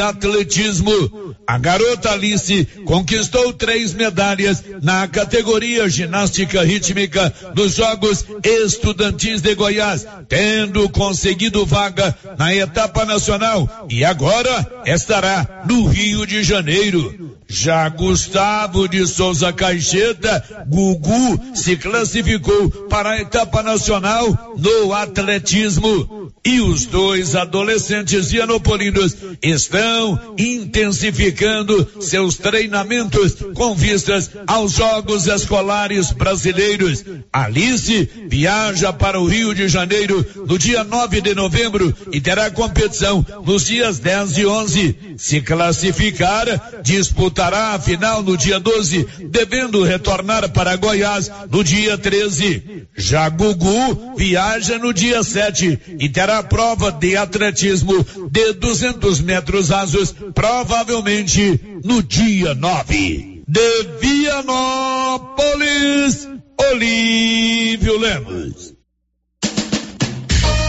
atletismo. A garota Alice conquistou três medalhas na categoria ginástica rítmica dos Jogos Estudantis de Goiás, tendo conseguido vaga na etapa nacional e agora estará no Rio de Janeiro. Já Gustavo de Souza Caixeta, Gugu, se classificou para a etapa nacional no atletismo. E os dois adolescentes vianopolinos estão intensificando seus treinamentos com vistas aos Jogos Escolares Brasileiros. Alice viaja para o Rio de Janeiro no dia 9 de novembro e terá competição nos dias 10 e 11. Se classificar, disputará a final no dia 12, devendo retornar para Goiás no dia 13. Já Gugu viaja no dia 7 e terá prova de atletismo de 200 metros rasos, provavelmente no dia 9. De Vianópolis, Olívio Lemos.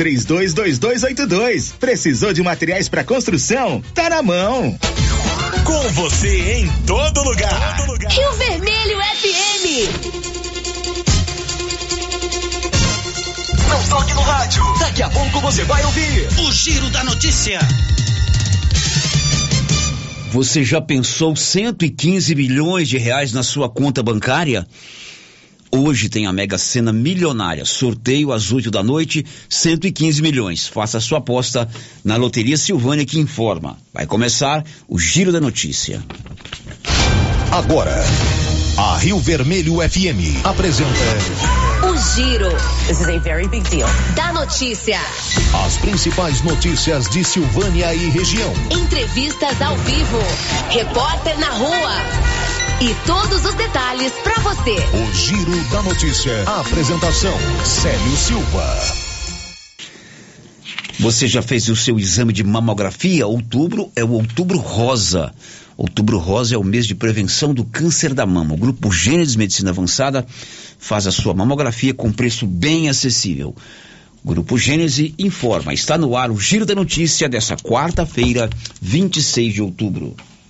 três 322282. Precisou de materiais para construção? Tá na mão. Com você em todo lugar. Todo lugar. Rio Vermelho FM. Não toque no rádio. Daqui a pouco você vai ouvir o Giro da Notícia. Você já pensou 115 milhões de reais na sua conta bancária? Hoje tem a Mega Sena Milionária. Sorteio às 8 da noite, 115 milhões. Faça a sua aposta na Loteria Silvânia que informa. Vai começar o Giro da Notícia. Agora, a Rio Vermelho FM apresenta. O Giro. This is a very big deal. Da notícia. As principais notícias de Silvânia e região. Entrevistas ao vivo. Repórter na rua. E todos os detalhes para você. O Giro da Notícia. A apresentação: Célio Silva. Você já fez o seu exame de mamografia? Outubro é o Outubro Rosa. Outubro Rosa é o mês de prevenção do câncer da mama. O Grupo Gênesis Medicina Avançada faz a sua mamografia com preço bem acessível. Grupo Gênese informa. Está no ar o Giro da Notícia dessa quarta-feira, 26 de outubro.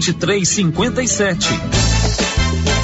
2357.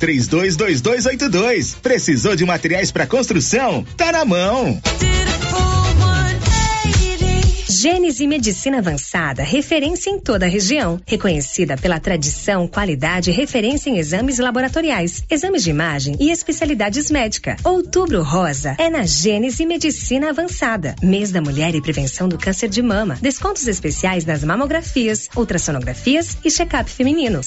322282. Precisou de materiais para construção? Tá na mão. Gênese Medicina Avançada, referência em toda a região. Reconhecida pela tradição, qualidade e referência em exames laboratoriais, exames de imagem e especialidades médicas. Outubro Rosa é na Gênese Medicina Avançada. Mês da Mulher e Prevenção do Câncer de Mama. Descontos especiais nas mamografias, ultrassonografias e check-up femininos.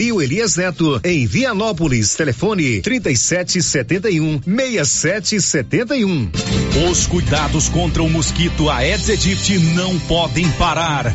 Calil Elias Neto, em Vianópolis. Telefone 3771 6771. Os cuidados contra o mosquito Aedes aegypti não podem parar.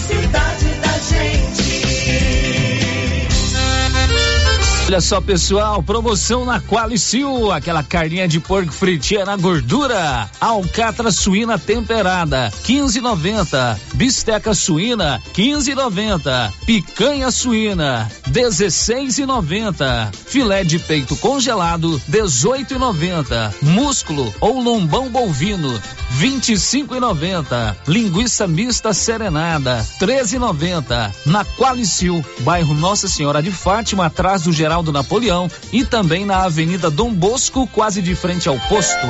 Olha só, pessoal, promoção na Qualicil, aquela carninha de porco fritinha na gordura. Alcatra suína temperada, 15,90. Bisteca suína, 15,90. Picanha suína, 16,90. Filé de peito congelado, 18,90. Músculo ou lombão bovino, 25,90. Linguiça mista serenada, 13,90. Na Qualicil, bairro Nossa Senhora de Fátima, atrás do Geral do Napoleão e também na Avenida Dom Bosco, quase de frente ao posto.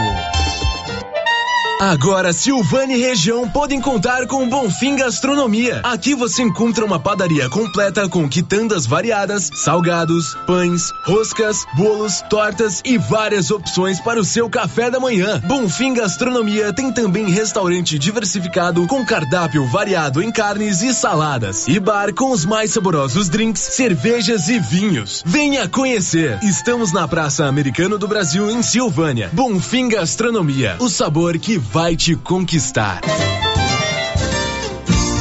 Agora, Silvânia e região podem contar com Bonfim Gastronomia. Aqui você encontra uma padaria completa com quitandas variadas, salgados, pães, roscas, bolos, tortas e várias opções para o seu café da manhã. Bonfim Gastronomia tem também restaurante diversificado com cardápio variado em carnes e saladas e bar com os mais saborosos drinks, cervejas e vinhos. Venha conhecer. Estamos na Praça Americano do Brasil em Silvânia. Bonfim Gastronomia, o sabor que vai te conquistar.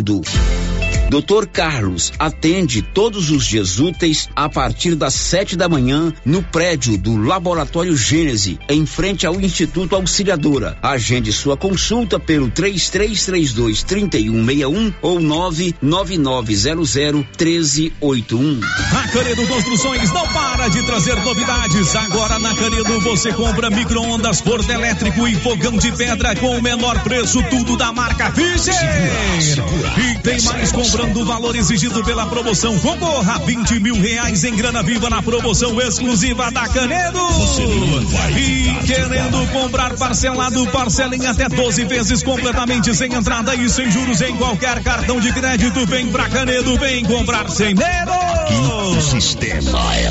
Mundo. Doutor Carlos atende todos os dias úteis a partir das sete da manhã no prédio do Laboratório Gênese, em frente ao Instituto Auxiliadora. Agende sua consulta pelo 3332 3161 ou 99900 1381. A Canedo Construções não para de trazer novidades. Agora na Canedo você compra micro-ondas, forno elétrico e fogão de pedra com o menor preço, tudo da marca Fischer. E tem mais comprando o valor exigido pela promoção. Concorra a 20 mil reais em grana viva na promoção exclusiva da Canedo. E querendo comprar parcelado, parcela em até 12 vezes completamente sem entrada e sem juros em qualquer cartão de crédito. Vem pra Canedo, vem comprar sem medo. O sistema é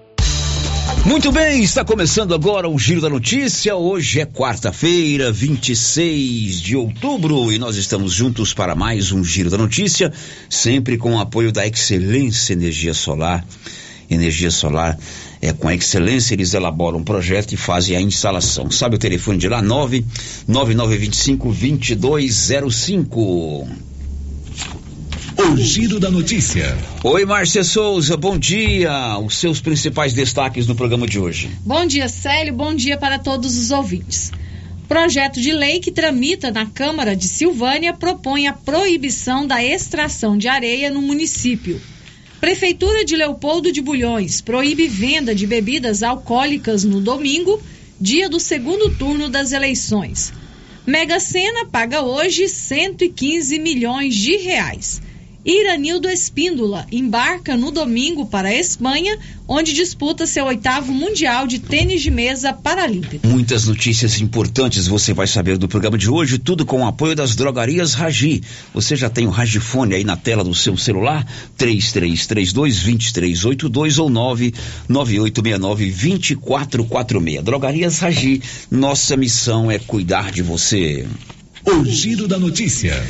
Muito bem, está começando agora o Giro da Notícia. Hoje é quarta-feira, 26 de outubro, e nós estamos juntos para mais um Giro da Notícia, sempre com o apoio da Excelência Energia Solar. Energia Solar é com a Excelência, eles elaboram um projeto e fazem a instalação. Sabe o telefone de lá? 99925 2205. O Giro da Notícia. Oi, Márcia Souza, bom dia. Os seus principais destaques no programa de hoje. Bom dia, Célio. Bom dia para todos os ouvintes. Projeto de lei que tramita na Câmara de Silvânia propõe a proibição da extração de areia no município. Prefeitura de Leopoldo de Bulhões proíbe venda de bebidas alcoólicas no domingo, dia do segundo turno das eleições. Mega Sena paga hoje 115 milhões de reais. Iranildo Espíndola embarca no domingo para a Espanha, onde disputa seu oitavo Mundial de Tênis de Mesa Paralímpico. Muitas notícias importantes você vai saber do programa de hoje, tudo com o apoio das drogarias Ragi. Você já tem o Ragifone aí na tela do seu celular? 3332-2382 ou 99869-2446. Drogarias Ragi, nossa missão é cuidar de você. O Giro da Notícia.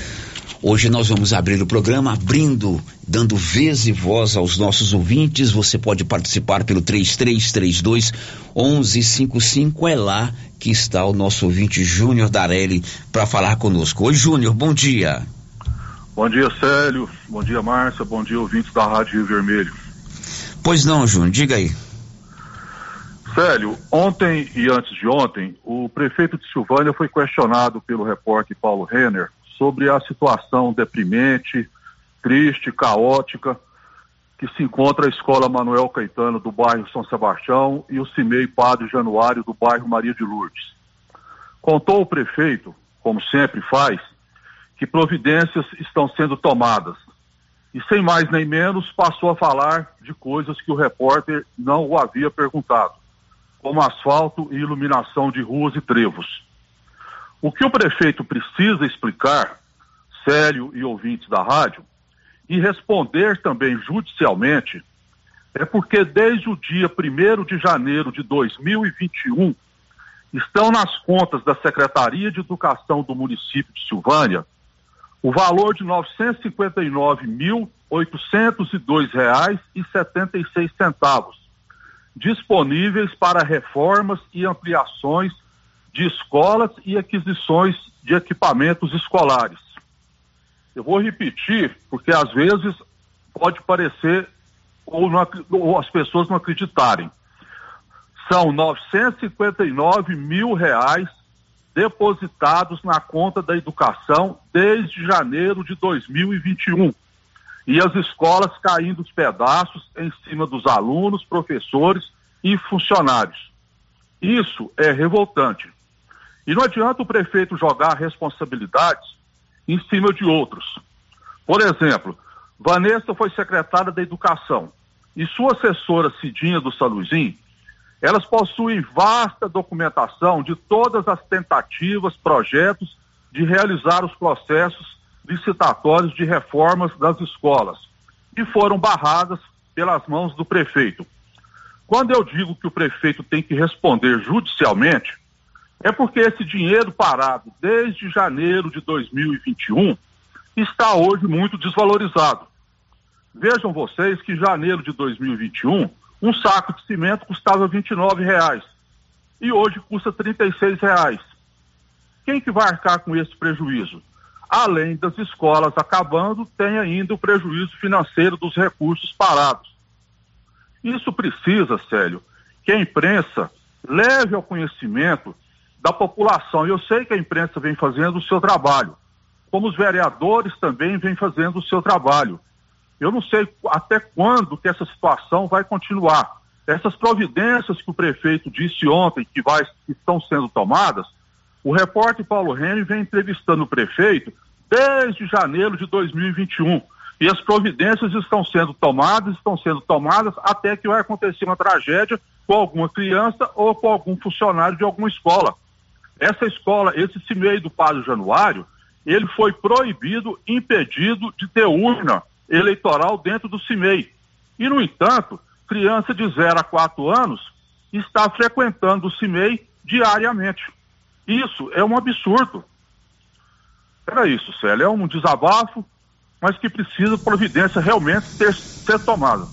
Hoje nós vamos abrir o programa abrindo, dando vez e voz aos nossos ouvintes. Você pode participar pelo 3332 1155. É lá que está o nosso ouvinte Júnior Darelli para falar conosco. Oi, Júnior, bom dia. Bom dia, Célio. Bom dia, Márcia. Bom dia, ouvintes da Rádio Rio Vermelho. Pois não, Júnior, diga aí. Célio, ontem e antes de ontem, o prefeito de Silvânia foi questionado pelo repórter Paulo Renner sobre a situação deprimente, triste, caótica que se encontra a Escola Manuel Caetano do bairro São Sebastião e o CIMEI Padre Januário do bairro Maria de Lourdes. Contou o prefeito, como sempre faz, que providências estão sendo tomadas. E sem mais nem menos passou a falar de coisas que o repórter não o havia perguntado, como asfalto e iluminação de ruas e trevos. O que o prefeito precisa explicar, Célio e ouvintes da rádio, e responder também judicialmente, é porque desde o dia 1 de janeiro de 2021 estão nas contas da Secretaria de Educação do município de Silvânia o valor de R$ 959.802,76 disponíveis para reformas e ampliações de escolas e aquisições de equipamentos escolares. Eu vou repetir, porque às vezes pode parecer ou, não, ou as pessoas não acreditarem. São 959 mil reais depositados na conta da educação desde janeiro de 2021. E as escolas caindo os pedaços em cima dos alunos, professores e funcionários. Isso é revoltante. E não adianta o prefeito jogar responsabilidades em cima de outros. Por exemplo, Vanessa foi secretária da Educação e sua assessora Cidinha do Saluzim, elas possuem vasta documentação de todas as tentativas, projetos de realizar os processos licitatórios de reformas das escolas e foram barradas pelas mãos do prefeito. Quando eu digo que o prefeito tem que responder judicialmente, é porque esse dinheiro parado desde janeiro de 2021 está hoje muito desvalorizado. Vejam vocês que em janeiro de 2021, um saco de cimento custava 29 reais e hoje custa 36 reais. Quem que vai arcar com esse prejuízo? Além das escolas acabando, tem ainda o prejuízo financeiro dos recursos parados. Isso precisa, Célio, que a imprensa leve ao conhecimento da população. Eu sei que a imprensa vem fazendo o seu trabalho, como os vereadores também vêm fazendo o seu trabalho. Eu não sei até quando que essa situação vai continuar. Essas providências que o prefeito disse ontem que, vai, que estão sendo tomadas, o repórter Paulo Rene vem entrevistando o prefeito desde janeiro de 2021. E as providências estão sendo tomadas, estão sendo tomadas até que vai acontecer uma tragédia com alguma criança ou com algum funcionário de alguma escola. Essa escola, esse CIMEI do Padre Januário, ele foi proibido, impedido de ter urna eleitoral dentro do CIMEI. E, no entanto, criança de 0 a 4 anos está frequentando o CIMEI diariamente. Isso é um absurdo. Era isso, Célia. É um desabafo, mas que precisa providência realmente ter, ser tomada.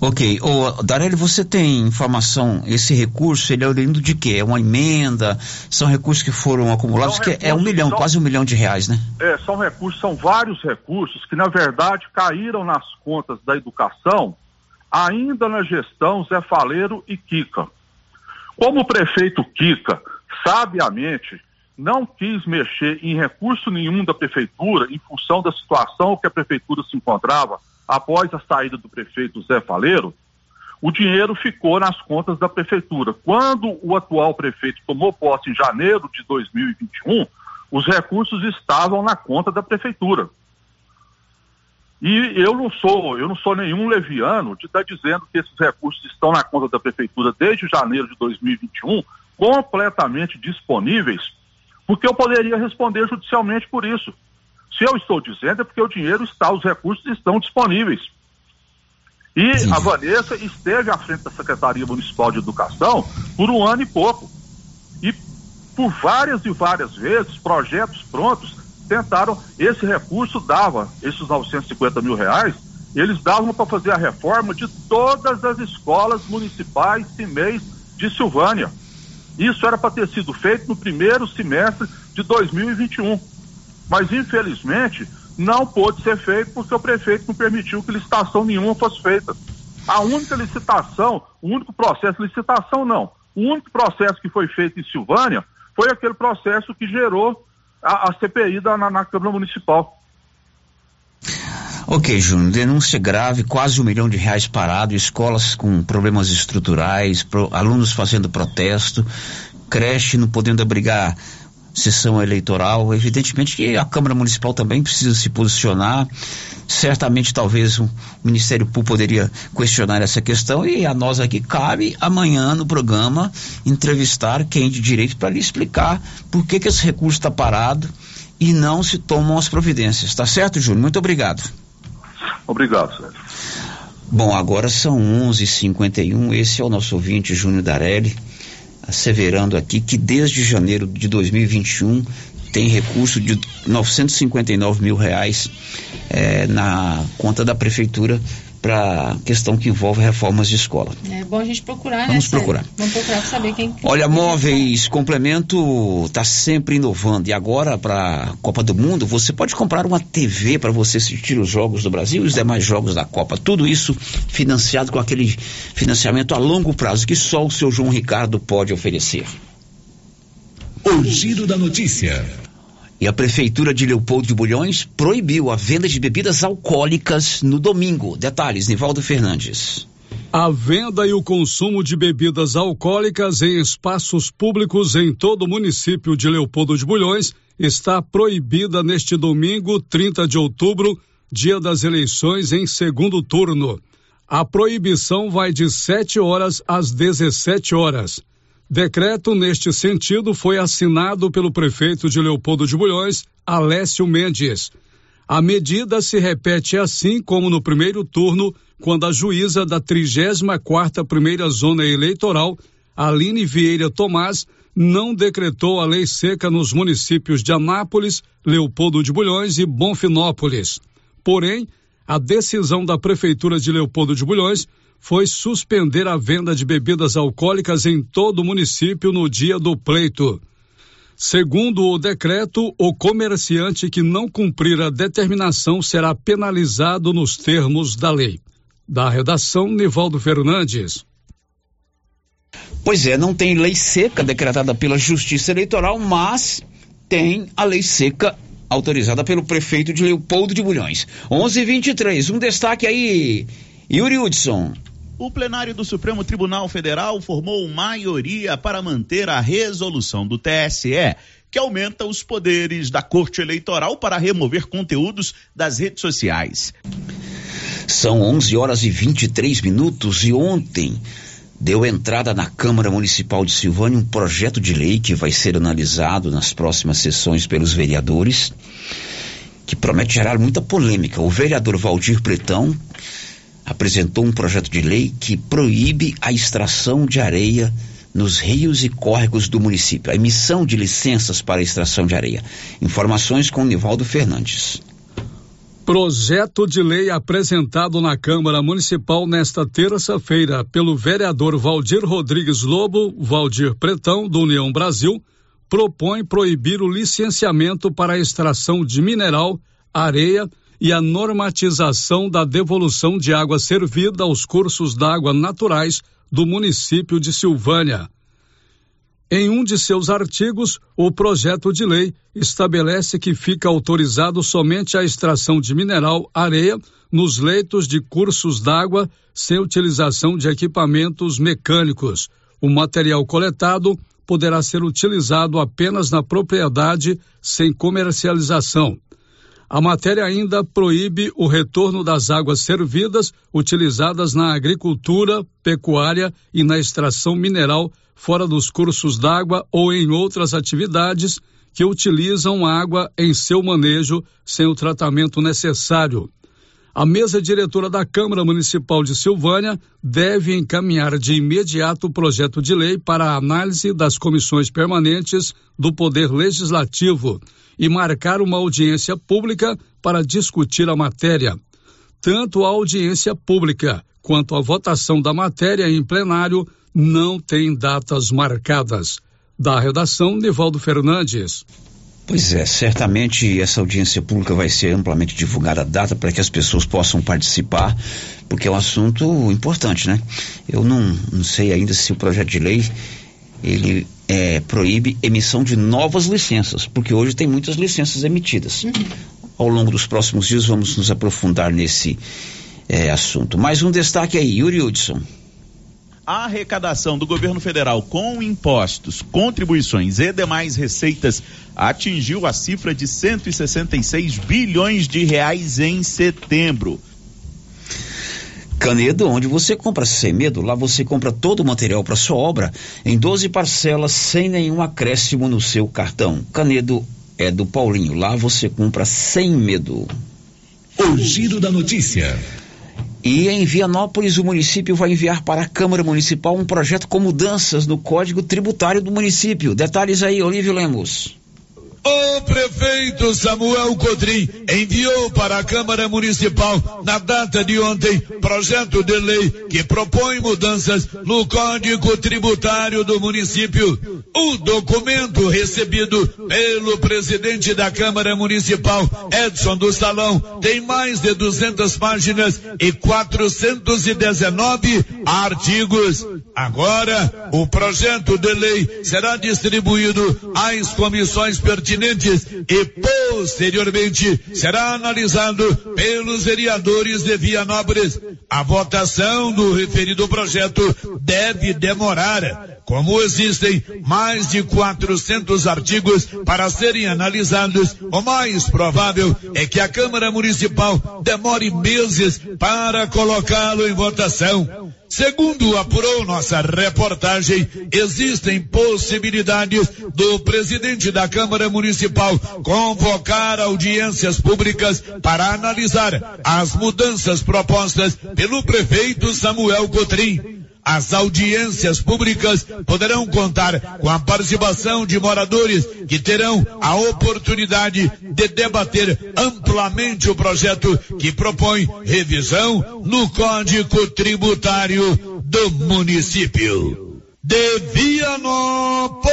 Ok. Ô, Darelli, você tem informação, esse recurso, ele é oriundo de quê? É uma emenda? São recursos que foram acumulados? São que é um milhão, são, quase um milhão de reais, né? É, são recursos, são vários recursos que, na verdade, caíram nas contas da educação ainda na gestão Zé Faleiro e Kika. Como o prefeito Kika sabiamente, não quis mexer em recurso nenhum da prefeitura em função da situação que a prefeitura se encontrava após a saída do prefeito Zé Faleiro, o dinheiro ficou nas contas da prefeitura. Quando o atual prefeito tomou posse em janeiro de 2021, os recursos estavam na conta da prefeitura. E eu não sou, eu não sou nenhum leviano de estar dizendo que esses recursos estão na conta da prefeitura desde janeiro de 2021, completamente disponíveis, porque eu poderia responder judicialmente por isso. Se eu estou dizendo é porque o dinheiro está, os recursos estão disponíveis. E Sim. a Vanessa esteve à frente da Secretaria Municipal de Educação por um ano e pouco. E por várias e várias vezes, projetos prontos tentaram, esse recurso dava, esses 950 mil reais, eles davam para fazer a reforma de todas as escolas municipais CIMEIs de Silvânia. Isso era para ter sido feito no primeiro semestre de 2021. Mas, infelizmente, não pôde ser feito porque o prefeito não permitiu que licitação nenhuma fosse feita. A única licitação, o único processo, licitação não, o único processo que foi feito em Silvânia foi aquele processo que gerou a, a CPI da, na, na Câmara Municipal. Ok, Júnior, denúncia grave, quase um milhão de reais parado, escolas com problemas estruturais, pro, alunos fazendo protesto, creche não podendo abrigar sessão eleitoral. Evidentemente que a Câmara Municipal também precisa se posicionar. Certamente, talvez o Ministério Público poderia questionar essa questão e a nós aqui cabe amanhã no programa entrevistar quem de direito para lhe explicar por que, que esse recurso está parado e não se tomam as providências. Tá certo, Júnior? Muito obrigado. Obrigado, Sérgio. Bom, agora são 11:51. Esse é o nosso ouvinte Júnior Darelli asseverando aqui que desde janeiro de 2021 tem recurso de 959 mil reais é, na conta da prefeitura para questão que envolve reformas de escola. É bom a gente procurar, Vamos né? procurar. Vamos procurar saber quem. Olha, Móveis Complemento está sempre inovando e agora para a Copa do Mundo você pode comprar uma TV para você assistir os jogos do Brasil e os demais jogos da Copa. Tudo isso financiado com aquele financiamento a longo prazo que só o seu João Ricardo pode oferecer. O giro da notícia. E a Prefeitura de Leopoldo de Bulhões proibiu a venda de bebidas alcoólicas no domingo. Detalhes, Nivaldo Fernandes. A venda e o consumo de bebidas alcoólicas em espaços públicos em todo o município de Leopoldo de Bulhões está proibida neste domingo, 30 de outubro, dia das eleições em segundo turno. A proibição vai de 7 horas às 17 horas. Decreto neste sentido foi assinado pelo prefeito de Leopoldo de Bulhões, Alessio Mendes. A medida se repete assim como no primeiro turno, quando a juíza da 34ª Primeira Zona Eleitoral, Aline Vieira Tomás, não decretou a lei seca nos municípios de Anápolis, Leopoldo de Bulhões e Bonfinópolis. Porém, a decisão da Prefeitura de Leopoldo de Bulhões foi suspender a venda de bebidas alcoólicas em todo o município no dia do pleito. Segundo o decreto, o comerciante que não cumprir a determinação será penalizado nos termos da lei. Da redação, Nivaldo Fernandes. Pois é, não tem lei seca decretada pela Justiça Eleitoral, mas tem a lei seca autorizada pelo prefeito de Leopoldo de Bulhões. 11:23. Um destaque aí, Yuri Hudson. O plenário do Supremo Tribunal Federal formou maioria para manter a resolução do TSE, que aumenta os poderes da Corte Eleitoral para remover conteúdos das redes sociais. São 11 horas e 23 minutos e ontem deu entrada na Câmara Municipal de Silvânia um projeto de lei que vai ser analisado nas próximas sessões pelos vereadores, que promete gerar muita polêmica. O vereador Valdir Pretão apresentou um projeto de lei que proíbe a extração de areia nos rios e córregos do município, a emissão de licenças para extração de areia. Informações com Nivaldo Fernandes. Projeto de lei apresentado na Câmara Municipal nesta terça-feira pelo vereador Valdir Rodrigues Lobo, Valdir Pretão, do União Brasil, propõe proibir o licenciamento para a extração de mineral, areia e a normatização da devolução de água servida aos cursos d'água naturais do município de Silvânia. Em um de seus artigos, o projeto de lei estabelece que fica autorizado somente a extração de mineral areia nos leitos de cursos d'água sem utilização de equipamentos mecânicos. O material coletado poderá ser utilizado apenas na propriedade sem comercialização. A matéria ainda proíbe o retorno das águas servidas utilizadas na agricultura, pecuária e na extração mineral fora dos cursos d'água ou em outras atividades que utilizam água em seu manejo sem o tratamento necessário. A mesa diretora da Câmara Municipal de Silvânia deve encaminhar de imediato o projeto de lei para a análise das comissões permanentes do Poder Legislativo e marcar uma audiência pública para discutir a matéria. Tanto a audiência pública quanto a votação da matéria em plenário não tem datas marcadas. Da redação, Nivaldo Fernandes. Pois é, certamente essa audiência pública vai ser amplamente divulgada a data para que as pessoas possam participar, porque é um assunto importante, né? Eu não, não sei ainda se o projeto de lei ele é, proíbe emissão de novas licenças, porque hoje tem muitas licenças emitidas. Uhum. Ao longo dos próximos dias vamos nos aprofundar nesse é, assunto. Mais um destaque aí, Yuri Hudson a arrecadação do governo federal com impostos, contribuições e demais receitas atingiu a cifra de 166 bilhões de reais em setembro. Canedo, onde você compra sem medo, lá você compra todo o material para sua obra em 12 parcelas sem nenhum acréscimo no seu cartão. Canedo é do Paulinho, lá você compra sem medo. O giro da notícia. E em Vianópolis, o município vai enviar para a Câmara Municipal um projeto com mudanças no Código Tributário do município. Detalhes aí, Olívio Lemos. O prefeito Samuel Codrim enviou para a Câmara Municipal, na data de ontem, projeto de lei que propõe mudanças no Código Tributário do município. O documento recebido pelo presidente da Câmara Municipal, Edson do Salão, tem mais de 200 páginas e 419 artigos. Agora, o projeto de lei será distribuído às comissões pertinentes pertinentes e posteriormente será analisado pelos vereadores de Vianópolis. A votação do referido projeto deve demorar. Como existem mais de 400 artigos para serem analisados, o mais provável é que a Câmara Municipal demore meses para colocá-lo em votação. Segundo apurou nossa reportagem, existem possibilidades do presidente da Câmara Municipal convocar audiências públicas para analisar as mudanças propostas pelo prefeito Samuel Cotrim. As audiências públicas poderão contar com a participação de moradores que terão a oportunidade de debater amplamente o projeto que propõe revisão no Código Tributário do município. De Vianópolis,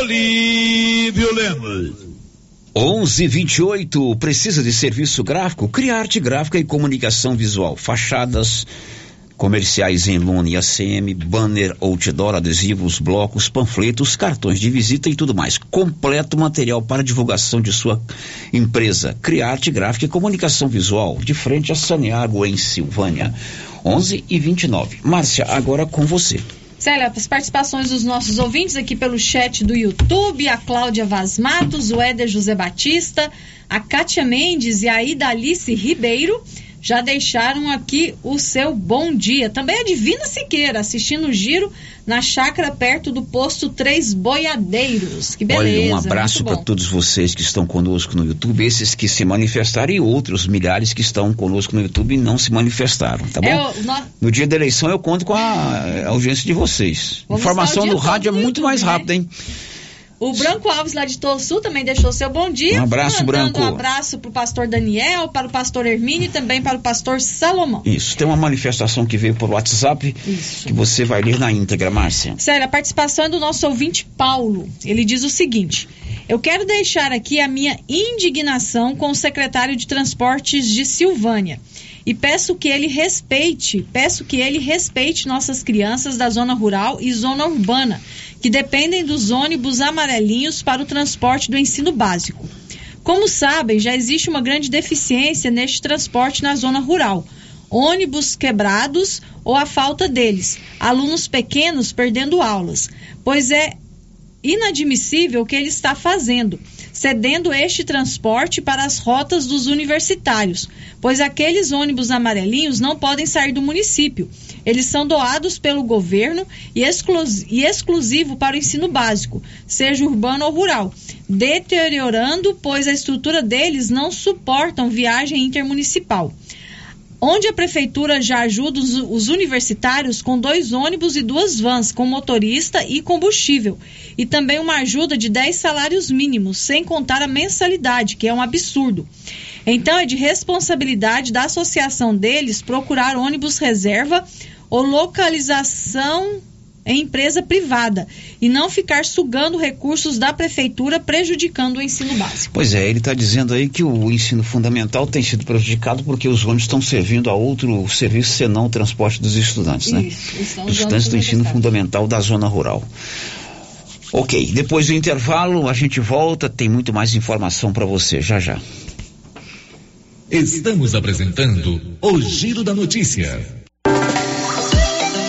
Olívio Lemos. 1128 precisa de serviço gráfico? Cria arte gráfica e comunicação visual, fachadas comerciais em lona e ACM, banner, outdoor, adesivos, blocos, panfletos, cartões de visita e tudo mais. Completo material para divulgação de sua empresa. Criarte Gráfica e Comunicação Visual, de frente a Saneago, em Silvânia. 11 e 29. Márcia, agora com você. Célia, as participações dos nossos ouvintes aqui pelo chat do YouTube, a Cláudia Vaz Matos, o Éder José Batista, a Kátia Mendes e a Idalice Ribeiro já deixaram aqui o seu bom dia. Também a Divina Siqueira, assistindo o giro na chácara perto do posto Três Boiadeiros. Que beleza. Olha, um abraço para todos vocês que estão conosco no YouTube, esses que se manifestaram e outros milhares que estão conosco no YouTube e não se manifestaram, tá bom? É, no... no... dia da eleição eu conto com a, audiência de vocês. Vamos Informação no rádio é muito YouTube, mais né? rápida, hein? O Branco Alves, lá de Sul, também deixou seu bom dia. Um abraço, Branco. Um abraço para o pastor Daniel, para o pastor Hermínio e também para o pastor Salomão. Isso. Tem uma manifestação que veio por WhatsApp Isso. que você vai ler na íntegra, Márcia. Sério, a participação é do nosso ouvinte Paulo. Ele diz o seguinte: Eu quero deixar aqui a minha indignação com o secretário de Transportes de Silvânia e peço que ele respeite, peço que ele respeite nossas crianças da zona rural e zona urbana que dependem dos ônibus amarelinhos para o transporte do ensino básico. Como sabem, já existe uma grande deficiência neste transporte na zona rural. Ônibus quebrados ou a falta deles, alunos pequenos perdendo aulas, pois é inadmissível o que ele está fazendo, cedendo este transporte para as rotas dos universitários, pois aqueles ônibus amarelinhos não podem sair do município. Eles são doados pelo governo e, e exclusivo para o ensino básico, seja urbano ou rural, deteriorando, pois a estrutura deles não suportam viagem intermunicipal onde a prefeitura já ajuda os, os, universitários com dois ônibus e duas vans, com motorista e combustível, e também uma ajuda de 10 salários mínimos, sem contar a mensalidade, que é um absurdo. Então, é de responsabilidade da associação deles procurar ônibus reserva ou localização em empresa privada e não ficar sugando recursos da prefeitura prejudicando o ensino básico. Pois é, ele está dizendo aí que o ensino fundamental tem sido prejudicado porque os ônibus estão servindo a outro serviço senão o transporte dos estudantes, né? Isso, dos estudantes do ensino fundamental da zona rural. Ok, depois do intervalo a gente volta, tem muito mais informação para você, já já. Estamos apresentando o Giro da Notícia.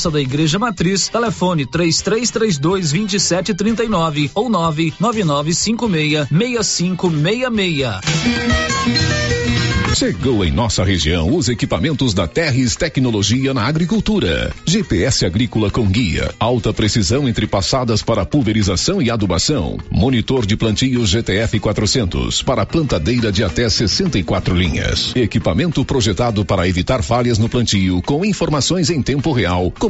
Praça da Igreja Matriz, telefone 3332 2739 ou 99956 6566. Chegou em nossa região os equipamentos da Terres Tecnologia na Agricultura. GPS agrícola com guia, alta precisão entre passadas para pulverização e adubação. Monitor de plantio GTF 400 para plantadeira de até 64 linhas. Equipamento projetado para evitar falhas no plantio com informações em tempo real, como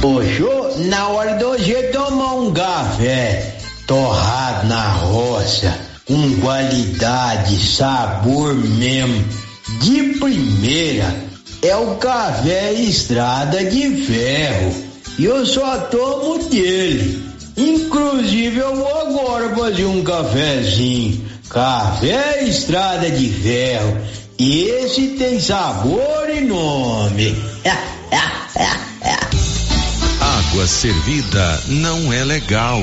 Poxa, na hora do hoje tomar um café torrado na roça, com qualidade, sabor mesmo, de primeira, é o café Estrada de Ferro. E eu só tomo dele. Inclusive eu vou agora fazer um cafezinho. Café Estrada de Ferro. Esse tem sabor e nome. Água servida não é legal.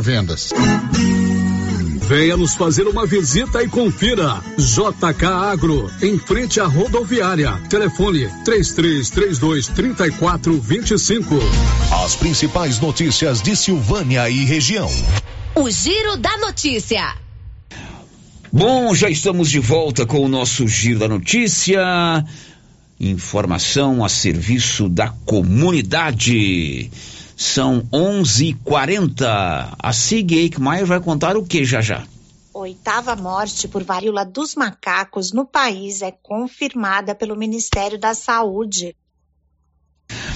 vendas. Venha nos fazer uma visita e confira. JK Agro, em frente à rodoviária. Telefone 3332 3425. As principais notícias de Silvânia e região. O Giro da Notícia. Bom, já estamos de volta com o nosso Giro da Notícia. Informação a serviço da comunidade. São 11:40. A Sig Eichmeier vai contar o que já já? Oitava morte por varíola dos macacos no país é confirmada pelo Ministério da Saúde.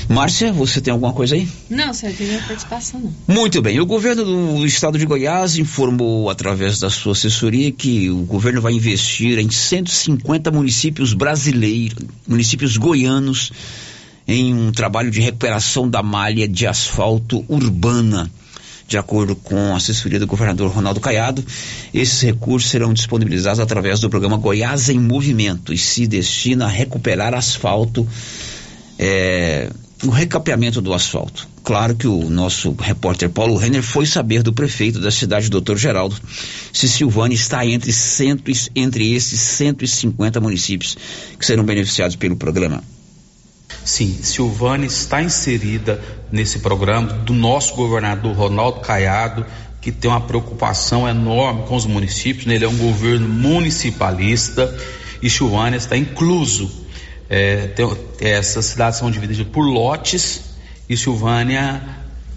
Márcia, você tem alguma coisa aí? Não, Sérgio, não tem participação não. Muito bem. O governo do estado de Goiás informou, através da sua assessoria, que o governo vai investir em 150 municípios brasileiros, municípios goianos, em um trabalho de recuperação da malha de asfalto urbana. De acordo com a assessoria do governador Ronaldo Caiado, esses recursos serão disponibilizados através do programa Goiás em Movimento e se destina a recuperar asfalto, é, o recapeamento do asfalto. Claro que o nosso repórter Paulo Renner foi saber do prefeito da cidade, doutor Geraldo, se Silvânia está entre, cento, entre esses 150 municípios que serão beneficiados pelo programa. Sim, Silvânia está inserida nesse programa do nosso governador Ronaldo Caiado, que tem uma preocupação enorme com os municípios. Né? Ele é um governo municipalista e Silvânia está incluso. É, tem, essas cidades são divididas por lotes e Silvânia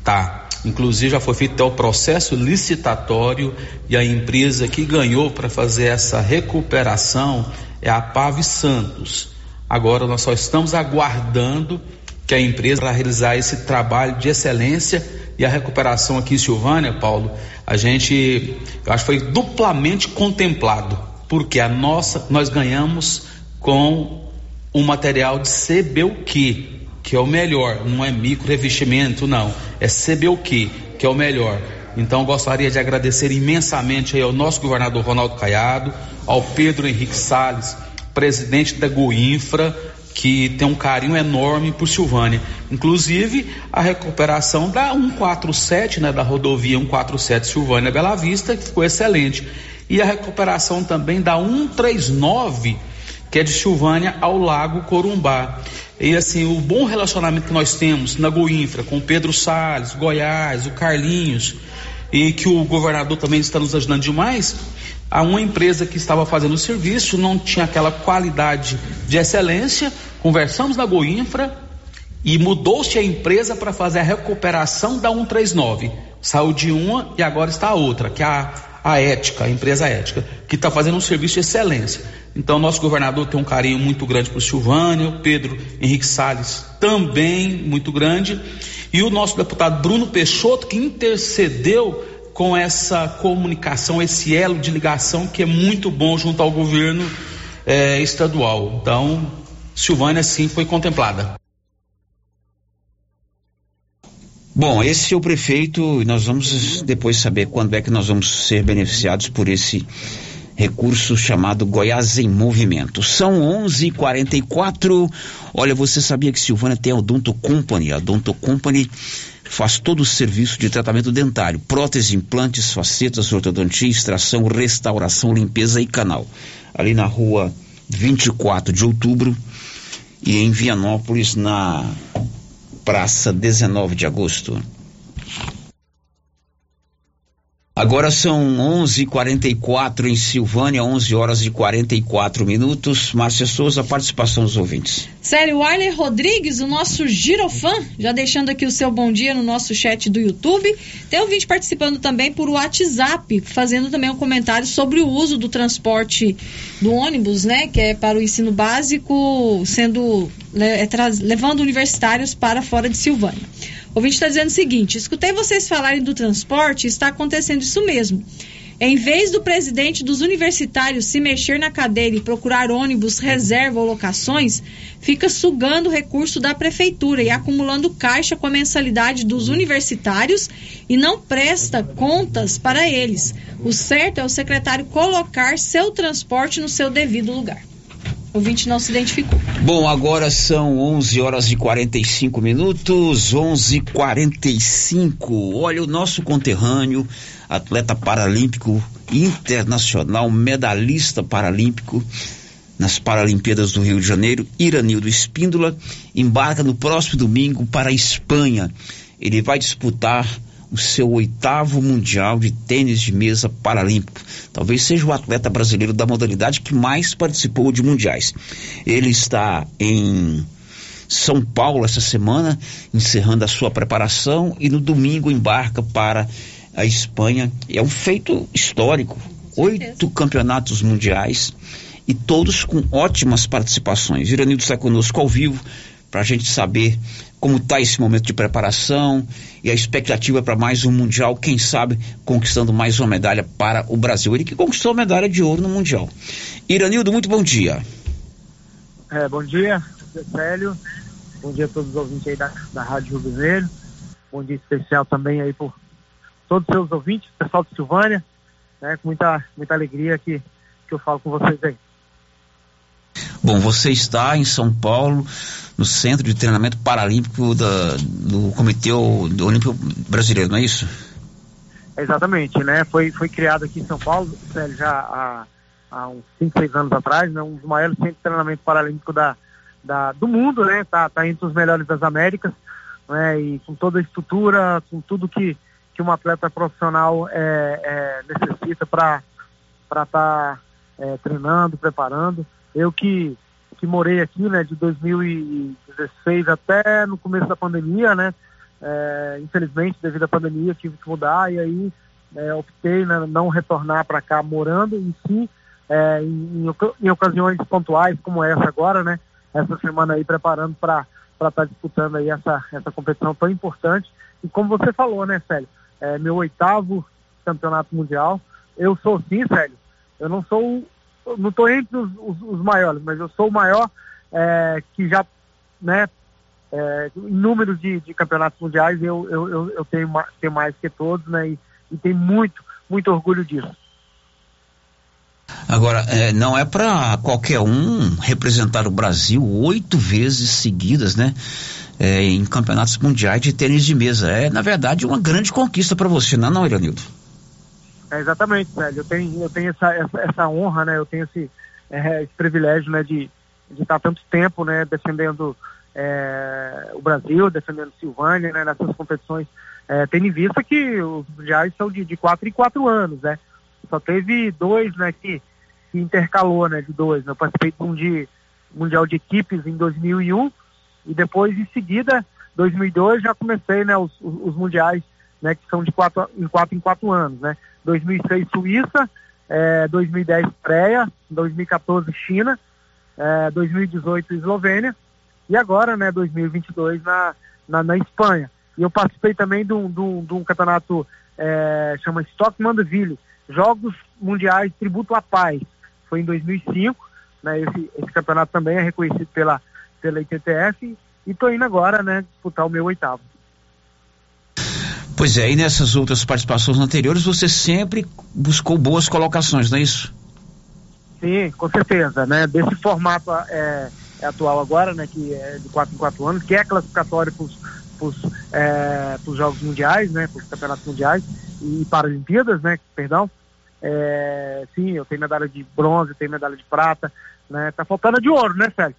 tá. Inclusive já foi feito até o processo licitatório e a empresa que ganhou para fazer essa recuperação é a Pave Santos. Agora nós só estamos aguardando que a empresa para realizar esse trabalho de excelência e a recuperação aqui em Silvânia, Paulo, a gente, eu acho que foi duplamente contemplado, porque a nossa, nós ganhamos com o material de CBUQ, que é o melhor, não é micro revestimento, não, é CBUQ, que é o melhor. Então gostaria de agradecer imensamente ao nosso governador Ronaldo Caiado, ao Pedro Henrique Salles, presidente da Goinfra, que tem um carinho enorme por Silvânia. Inclusive, a recuperação da 147, né, da rodovia 147 Silvânia Bela Vista, que ficou excelente. E a recuperação também da 139, que é de Silvânia ao Lago Corumbá. E assim, o bom relacionamento que nós temos na Goinfra com Pedro Salles, Goiás, o Carlinhos, e que o governador também está nos ajudando demais, a uma empresa que estava fazendo o serviço, não tinha aquela qualidade de excelência. Conversamos na Goinfra e mudou-se a empresa para fazer a recuperação da 139. Saiu de uma e agora está a outra, que é a, a Ética, a empresa Ética, que está fazendo um serviço de excelência. Então, nosso governador tem um carinho muito grande Silvânia, o Pedro Henrique Salles também muito grande, e o nosso deputado Bruno Peixoto, que intercedeu com essa comunicação, esse elo de ligação que é muito bom junto ao governo eh, estadual. Então, Silvânia sim foi contemplada. Bom, esse é o prefeito nós vamos depois saber quando é que nós vamos ser beneficiados por esse recurso chamado Goiás em Movimento. São 11:44. Olha, você sabia que Silvânia tem a Odonto Company? A Odonto Company faz todo o serviço de tratamento dentário, prótese, implantes, facetas, ortodontia, extração, restauração, limpeza e canal. Ali na rua 24 de outubro e em Vianópolis, na praça 19 de agosto. Agora são 11:44 em Silvânia, 11 horas e 44 minutos. Márcia Souza, participação dos ouvintes. Sério, Arley Rodrigues, o nosso girofã, já deixando aqui o seu bom dia no nosso chat do YouTube. Tem ouvinte participando também por WhatsApp, fazendo também um comentário sobre o uso do transporte do ônibus, né, que é para o ensino básico, sendo é, levando universitários para fora de Silvânia. O ouvinte está dizendo o seguinte: escutei vocês falarem do transporte está acontecendo isso mesmo. Em vez do presidente dos universitários se mexer na cadeira e procurar ônibus, reserva ou locações, fica sugando o recurso da prefeitura e acumulando caixa com a mensalidade dos universitários e não presta contas para eles. O certo é o secretário colocar seu transporte no seu devido lugar. Ouvinte não se identificou. Bom, agora são 11 horas e 45 minutos, 11:45. Olha, o nosso conterrâneo, atleta paralímpico internacional, medalhista paralímpico nas Paralimpíadas do Rio de Janeiro, Iranildo Espíndola, embarca no próximo domingo para a Espanha. Ele vai disputar o seu oitavo Mundial de Tênis de Mesa Paralímpico. Talvez seja o atleta brasileiro da modalidade que mais participou de mundiais. Ele está em São Paulo essa semana, encerrando a sua preparação e no domingo embarca para a Espanha. É um feito histórico. Oito campeonatos mundiais e todos com ótimas participações. Iranildo está conosco ao vivo para a gente saber como está esse momento de preparação e a expectativa para mais um Mundial, quem sabe conquistando mais uma medalha para o Brasil. Ele que conquistou a medalha de ouro no Mundial. Iranildo, muito bom dia. É, bom dia, Célio. Bom dia a todos os ouvintes aí da, da Rádio Rio Vermelho. Bom dia especial também aí por todos os seus ouvintes, pessoal de Silvânia. Né, com muita, muita alegria que, que eu falo com vocês aí. Bom, você está em São Paulo, no Centro de Treinamento Paralímpico da, do Comitê Olímpico Brasileiro, não é isso? Exatamente, né? Foi, foi criado aqui em São Paulo, já há, há uns 5, 6 anos atrás, né? um dos maiores centros de treinamento paralímpico da, da, do mundo, né? Tá, tá entre os melhores das Américas, né? E com toda a estrutura, com tudo que, que um atleta profissional é, é, necessita para estar tá, é, treinando, preparando. Eu que, que morei aqui, né, de 2016 até no começo da pandemia, né, é, infelizmente, devido à pandemia, tive que mudar e aí é, optei né, não retornar para cá morando, e sim é, em, em, ocasiões pontuais como essa agora, né, essa semana aí preparando para estar tá disputando aí essa, essa competição tão importante. E como você falou, né, Célio, é meu oitavo campeonato mundial. Eu sou sim, Célio, eu não sou não estou entre os, os, os, maiores, mas eu sou o maior é, que já, né, é, em números de, de campeonatos mundiais, eu, eu, eu, eu tenho, tenho, mais que todos, né, e, e tenho muito, muito orgulho disso. Agora, é, não é para qualquer um representar o Brasil oito vezes seguidas, né? É, em campeonatos mundiais de tênis de mesa. É, na verdade, uma grande conquista para você, não é, não, Iranildo? É, exatamente, velho. Eu tenho, eu tenho essa, essa, essa honra, né? Eu tenho esse, é, esse privilégio, né? De, de estar tanto tempo, né? Defendendo é, o Brasil, defendendo Silvânia, né? Nessas competições. É, tendo em vista que os mundiais são de, de quatro em quatro anos, né? Só teve dois, né? Que, que intercalou, né? De dois. Né? Eu participei de um de mundial de equipes em 2001 e depois, em seguida, 2002, já comecei, né? Os, os, os mundiais, né? Que são de quatro em quatro em quatro anos, né? 2006 Suíça, é, 2010 Coreia, 2014 China, é, 2018 Eslovênia e agora, né, 2022 na, na, na Espanha. E eu participei também de um, de um, de um campeonato, é, chama Stock Mandeville, Jogos Mundiais Tributo à Paz. Foi em 2005, né, esse, esse campeonato também é reconhecido pela, pela ITTF e estou indo agora, né, disputar o meu oitavo. Pois é, e nessas outras participações anteriores você sempre buscou boas colocações, não é isso? Sim, com certeza, né? Desse formato é, é atual agora, né? Que é de 4 em 4 anos, que é classificatório para os é, Jogos Mundiais, né? Para os Campeonatos Mundiais e Paralimpíadas, né? Perdão. É, sim, eu tenho medalha de bronze, tenho medalha de prata, né? Tá faltando de ouro, né, Sérgio?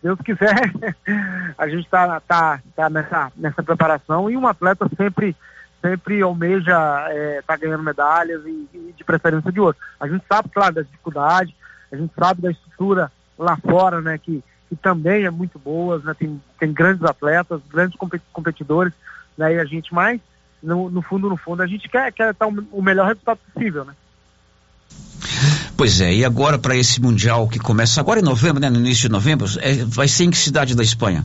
Deus quiser, a gente tá, tá, tá nessa, nessa preparação e um atleta sempre sempre almeja estar é, tá ganhando medalhas e, e, de preferência de ouro. A gente sabe, claro, da dificuldade, a gente sabe da estrutura lá fora, né, que, que também é muito boa, né, tem, tem grandes atletas, grandes competidores, né, e a gente mais, no, no fundo, no fundo, a gente quer, quer estar o melhor resultado possível, né. Pois é, e agora para esse Mundial que começa agora em novembro, né, no início de novembro, é, vai ser em que cidade da Espanha?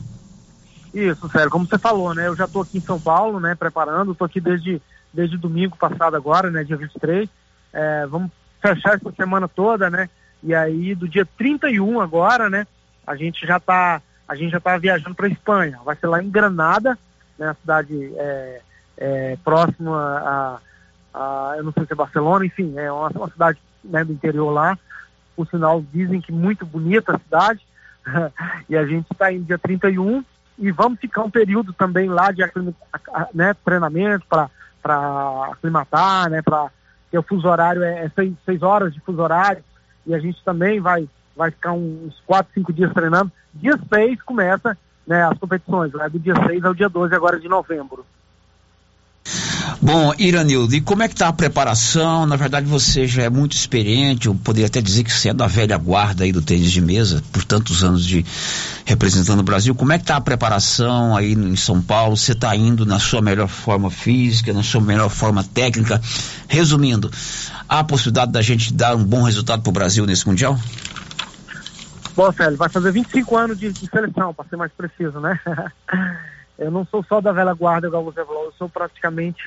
Isso, sério, como você falou, né? Eu já estou aqui em São Paulo, né, preparando, estou aqui desde, desde domingo passado agora, né, dia 23. É, vamos fechar essa semana toda, né? E aí do dia 31 agora, né, a gente já está a gente já tá viajando para Espanha. Vai ser lá em Granada, né, a cidade é, é, próxima a, a, eu não sei se é Barcelona, enfim, é uma, uma cidade né, do interior lá. Por sinal, dizem que muito bonita a cidade. e a gente está indo dia 31 e vamos ficar um período também lá de né, treinamento para aclimatar, né, para o fuso horário, é, é seis, seis, horas de fuso horário, e a gente também vai, vai ficar uns quatro, cinco dias treinando. Dia 6 começa né, as competições, né, do dia 6 ao dia 12 agora de novembro. Bom, Iranildo, e como é que está a preparação? Na verdade, você já é muito experiente, eu poderia até dizer que você é da velha guarda aí do tênis de mesa, por tantos anos de representando o Brasil. Como é que está a preparação aí em São Paulo? Você está indo na sua melhor forma física, na sua melhor forma técnica? Resumindo, há a possibilidade da gente dar um bom resultado para o Brasil nesse Mundial? Bom, Célio, vai fazer 25 anos de, de seleção, para ser mais preciso, né? Eu não sou só da velha guarda, igual você falou, eu sou praticamente.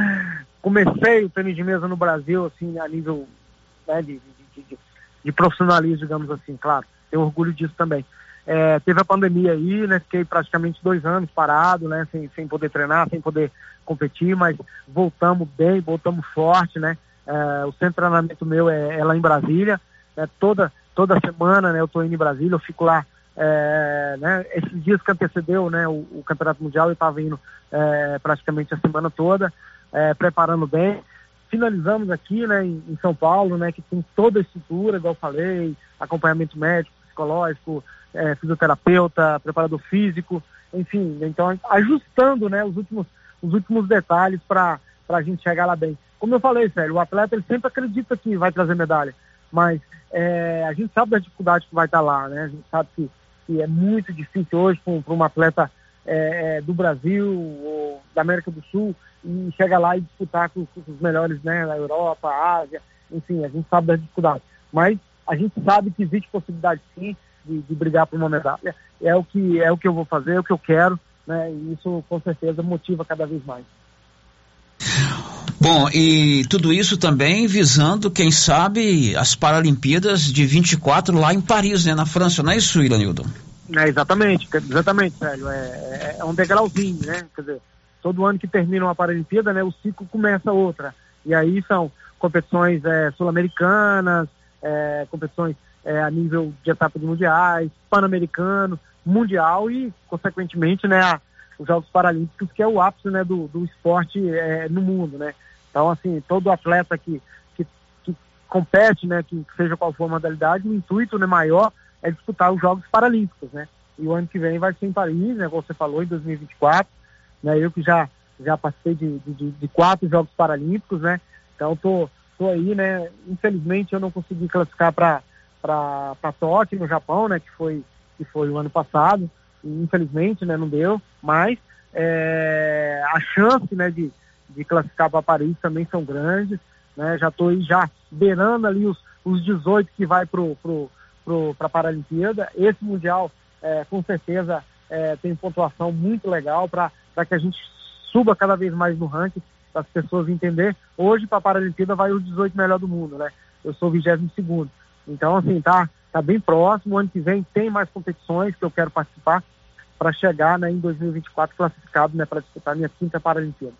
Comecei o tênis de mesa no Brasil, assim, a nível né, de, de, de, de, profissionalismo, digamos assim, claro. Tenho orgulho disso também. É, teve a pandemia aí, né? Fiquei praticamente dois anos parado, né? Sem, sem poder treinar, sem poder competir, mas voltamos bem, voltamos forte, né? É, o centro de treinamento meu é, é lá em Brasília. Né, toda, toda semana né, eu estou indo em Brasília, eu fico lá é, né, esses dias que antecedeu né, o, o Campeonato Mundial, eu estava indo é, praticamente a semana toda, é, preparando bem. Finalizamos aqui né, em, em, São Paulo, né, que tem toda a estrutura, igual eu falei, acompanhamento médico, psicológico, é, fisioterapeuta, preparador físico, enfim, então ajustando né, os, últimos, os últimos detalhes para a gente chegar lá bem. Como eu falei, sério, o atleta ele sempre acredita que vai trazer medalha, mas é, a gente sabe da dificuldade que vai estar lá, né? A gente sabe que que é muito difícil hoje para um atleta é, é, do Brasil ou da América do Sul e chega lá e disputar com, com os melhores né, da Europa, Ásia, enfim, a gente sabe das dificuldades. Mas a gente sabe que existe possibilidade sim de, de, brigar por uma medalha. É o que é o que eu vou fazer, é o que eu quero, né? E isso com certeza motiva cada vez mais. Bom, e tudo isso também visando, quem sabe, as Paralimpíadas de 24 lá em Paris, né, na França, não é isso, Ilanildo? É, exatamente, exatamente, Sérgio. É, é, é, um degrauzinho, né? Quer dizer, todo ano que termina uma Paralimpíada, né, o ciclo começa outra. E aí são competições é, sul-americanas, é, competições é, a nível de etapa de mundiais, pan-americano, mundial e, consequentemente, né, a, os Jogos Paralímpicos, que é o ápice né, do, do esporte no mundo, né? Então, assim, todo atleta que, que, que compete, né, que seja qual for a modalidade, o intuito né, maior é disputar os Jogos Paralímpicos, né? E o ano que vem vai ser em Paris, né, como você falou, em 2024. Né, eu que já, já participei de, de, de quatro Jogos Paralímpicos, né? Então, tô, tô aí, né? Infelizmente, eu não consegui classificar para Tóquio, no Japão, né? Que foi, que foi o ano passado. E, infelizmente, né? Não deu. Mas é, a chance, né? De, de classificar para Paris também são grandes, né? Já estou já beirando ali os, os 18 que vai para pro, pro, a Paralimpíada. Esse Mundial, é, com certeza, é, tem pontuação muito legal para que a gente suba cada vez mais no ranking, para as pessoas entender. Hoje, para a Paralimpíada, vai os 18 melhor do mundo, né? Eu sou o 22 Então, assim, tá, tá bem próximo. Ano que vem tem mais competições que eu quero participar para chegar né, em 2024 classificado né, para disputar minha quinta Paralimpíada.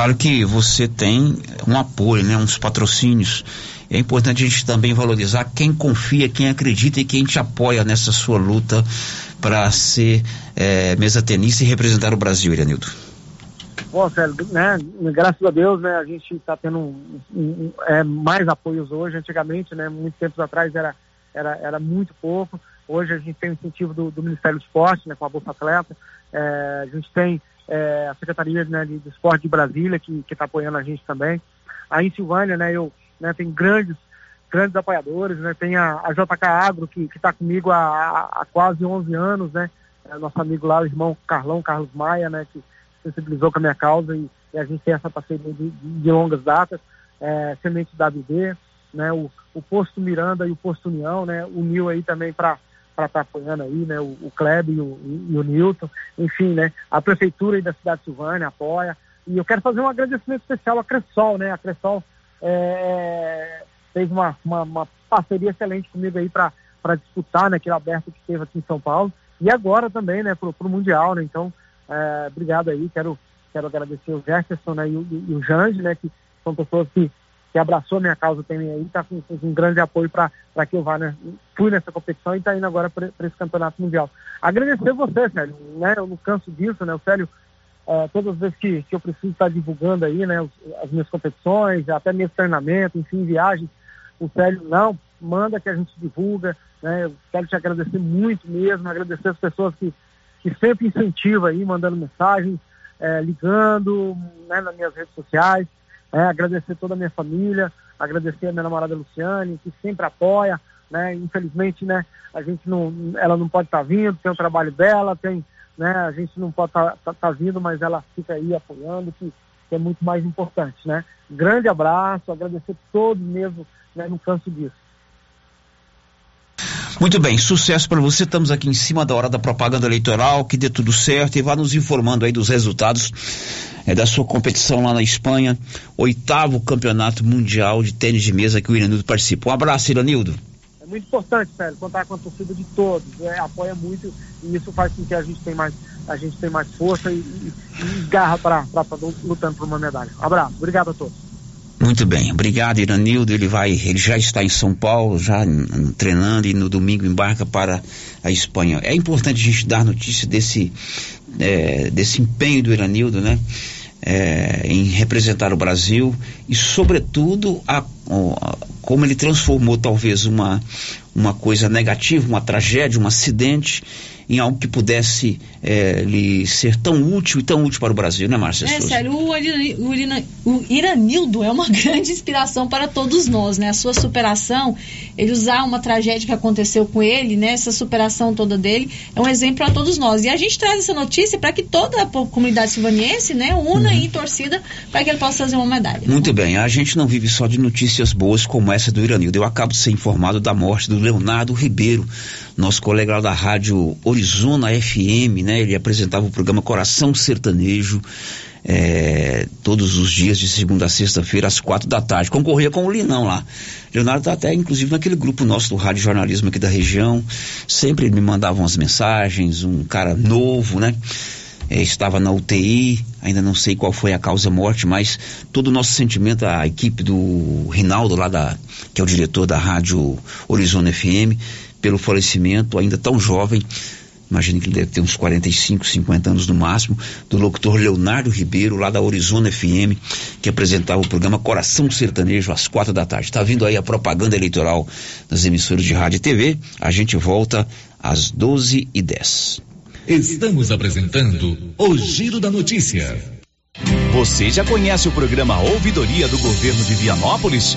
Claro que você tem um apoio, né, uns patrocínios. É importante a gente também valorizar quem confia, quem acredita e quem te apoia nessa sua luta para ser é, mesa tenista e representar o Brasil, Iranildo. Bom, Célio, né, graças a Deus, né, a gente está tendo um, um, é, mais apoios hoje. Antigamente, né, muito tempo atrás era, era, era muito pouco. Hoje a gente tem o incentivo do, do Ministério do Esporte, né, com a Bolsa Atleta. É, a gente tem é, a Secretaria né, de, Esporte de Brasília, que está apoiando a gente também. Aí em né, eu né, tem grandes, grandes apoiadores, né, tem a, a JK Agro, que está comigo há, há, quase 11 anos, né, é nosso amigo lá, o irmão Carlão, Carlos Maia, né, que sensibilizou com a minha causa e, e a gente tem essa parceria de, de longas datas, é, Semente ABD, né, o, o Posto Miranda e o Posto União, né, uniu aí também para para estar apoiando aí, né? O, o Kleber e o, e o Newton, enfim, né? A prefeitura aí da cidade de Silvânia apoia. E eu quero fazer um agradecimento especial à Cressol, né? A Cressol é, fez uma, uma, uma, parceria excelente comigo aí para disputar, né? Aquele aberto que teve aqui em São Paulo. E agora também, né? Para o Mundial, né? Então, é, obrigado aí. Quero, quero agradecer o Jefferson né, e, o, e o Jange, né? Que são pessoas que que abraçou minha causa também aí, está com, um grande apoio para que eu vá, né? Fui nessa competição e está indo agora para esse campeonato mundial. Agradecer você, Célio, né? Eu não canso disso, né? O Célio, é, todas as vezes que, que eu preciso estar divulgando aí, né? As minhas competições, até meus treinamentos, enfim, viagens, o Célio, não, manda que a gente divulga, né? Eu quero te agradecer muito mesmo, agradecer as pessoas que, que sempre incentivam aí, mandando mensagens, é, ligando, né? Nas minhas redes sociais. É, agradecer toda a minha família, agradecer a minha namorada Luciane, que sempre apoia, né? Infelizmente, né, a gente não, ela não pode estar tá vindo, tem o trabalho dela, tem, né, a gente não pode estar tá, tá, tá, vindo, mas ela fica aí apoiando, que, que, é muito mais importante, né? Grande abraço, agradecer todos mesmo, né, não canso disso. Muito bem, sucesso para você. Estamos aqui em cima da hora da propaganda eleitoral, que dê tudo certo e vá nos informando aí dos resultados é, da sua competição lá na Espanha, oitavo campeonato mundial de tênis de mesa que o Iranildo participa. Um abraço, Iranildo. É muito importante, Sérgio, contar com a torcida de todos. É, apoia muito e isso faz com que a gente tenha mais, a gente tenha mais força e, e, e garra para lutando por uma medalha. Um abraço, obrigado a todos. Muito bem, obrigado Iranildo. Ele vai, ele já está em São Paulo, já treinando e no domingo embarca para a Espanha. É importante a gente dar notícia desse, é, desse empenho do Iranildo, né? É, em representar o Brasil e, sobretudo, a, a, como ele transformou talvez uma, uma coisa negativa, uma tragédia, um acidente, em algo que pudesse é, lhe ser tão útil e tão útil para o Brasil, né, Márcia? É, sério, o, o, o, Iranildo é uma grande inspiração para todos nós, né? A sua superação, ele usar uma tragédia que aconteceu com ele, né? Essa superação toda dele é um exemplo para todos nós. E a gente traz essa notícia para que toda a comunidade silvaniense, né, una uhum. em torcida para que ele possa fazer uma medalha. Muito bem, a gente não vive só de notícias boas como essa do Iranildo. Eu acabo de ser informado da morte do Leonardo Ribeiro, nosso colega lá da rádio Horizona FM, né? Ele apresentava o programa Coração Sertanejo. É, todos os dias de segunda a sexta-feira às quatro da tarde. Concorria com o Linão lá. Leonardo está até, inclusive, naquele grupo nosso do Rádio Jornalismo aqui da região. Sempre me mandavam as mensagens, um cara novo, né? É, estava na UTI, ainda não sei qual foi a causa morte, mas todo o nosso sentimento, a equipe do Rinaldo, lá da, que é o diretor da Rádio Horizonte FM, pelo falecimento, ainda tão jovem, imagino que ele deve ter uns 45, 50 anos no máximo, do locutor Leonardo Ribeiro, lá da Horizonte FM, que apresentava o programa Coração Sertanejo às quatro da tarde. Está vindo aí a propaganda eleitoral das emissoras de rádio e TV. A gente volta às 12 e 10. Estamos apresentando o Giro da Notícia. Você já conhece o programa Ouvidoria do Governo de Vianópolis?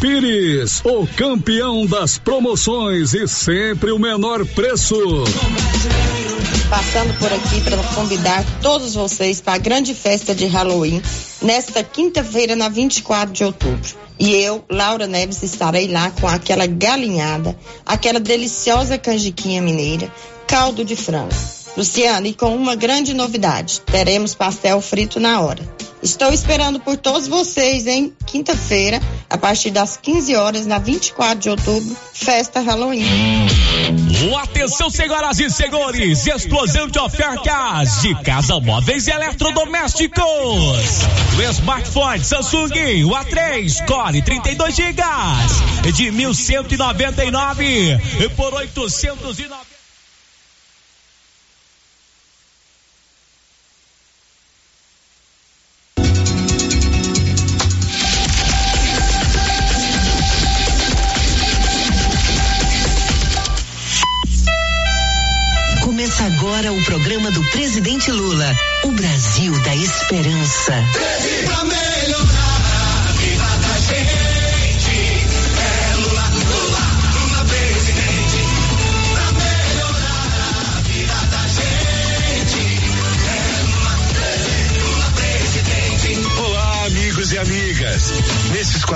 Pires, o campeão das promoções e sempre o menor preço. Passando por aqui para convidar todos vocês para a grande festa de Halloween nesta quinta-feira, na 24 de outubro. E eu, Laura Neves, estarei lá com aquela galinhada, aquela deliciosa canjiquinha mineira, caldo de frango. Luciana, e com uma grande novidade: teremos pastel frito na hora. Estou esperando por todos vocês em quinta-feira, a partir das 15 horas, na 24 de outubro, festa Halloween. Atenção, senhoras e senhores, explosão de ofertas de casa móveis e eletrodomésticos. O smartphone Samsung, o A3 Core 32 GB de 1.199 por 890. Presidente Lula, o Brasil da Esperança.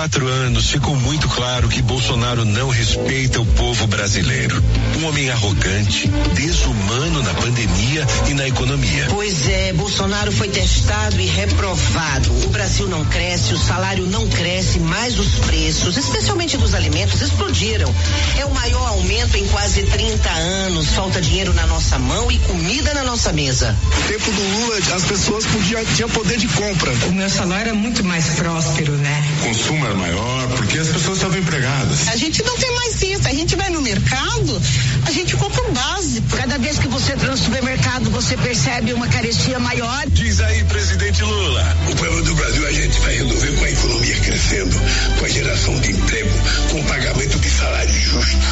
Quatro anos ficou muito claro que Bolsonaro não respeita o povo brasileiro. Um homem arrogante, desumano na pandemia e na economia. Pois é, Bolsonaro foi testado e reprovado. O Brasil não cresce, o salário não cresce, mas os preços, especialmente dos alimentos, explodiram. É o maior aumento em quase 30 anos. Falta dinheiro na nossa mão e comida na nossa mesa. No tempo do Lula, as pessoas podiam tinham poder de compra. O meu salário é muito mais próspero, né? O consumo era maior porque as pessoas estavam empregadas. A gente não tem mais isso. A gente vai no mercado, a gente compra o básico. Cada vez que você entra no supermercado, você percebe uma carestia maior. Diz aí, presidente Lula. O problema do Brasil a gente vai resolver com a economia crescendo, com a geração de emprego, com o pagamento de salário justo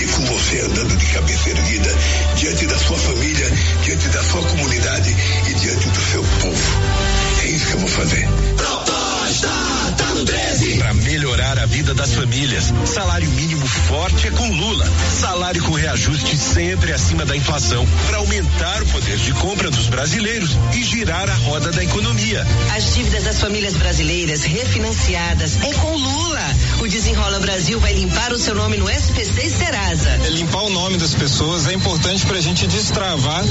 e com você andando de cabeça erguida diante da sua família, diante da sua comunidade e diante do seu povo. É isso que eu vou fazer. No 13. Melhorar a vida das famílias, salário mínimo forte é com Lula. Salário com reajuste sempre acima da inflação. Para aumentar o poder de compra dos brasileiros e girar a roda da economia. As dívidas das famílias brasileiras refinanciadas é com Lula. O Desenrola Brasil vai limpar o seu nome no SPC e Serasa. Limpar o nome das pessoas é importante para a gente destravar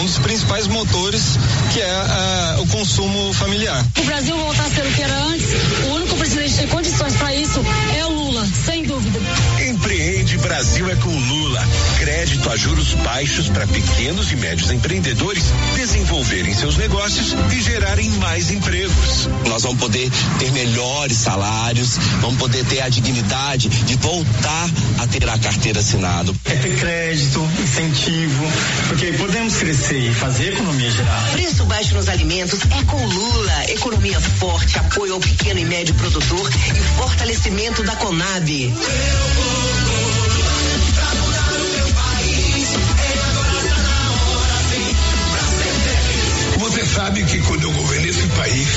um dos principais motores que é ah, o consumo familiar. O Brasil voltar a ser o que era antes, o único presidente que tem condições para isso é o Lula, sem dúvida. Empreende Brasil é com Lula. Crédito a juros baixos para pequenos e médios empreendedores desenvolverem seus negócios e gerarem mais empregos. Nós vamos poder ter melhores salários, vamos poder ter a dignidade de voltar a ter a carteira assinada. É ter crédito, incentivo, porque podemos crescer e fazer a economia girar. Preço baixo nos alimentos é com Lula. Economia forte, apoio ao pequeno e médio produtor e fortalecimento da Conab. Você sabe que quando eu governei esse país,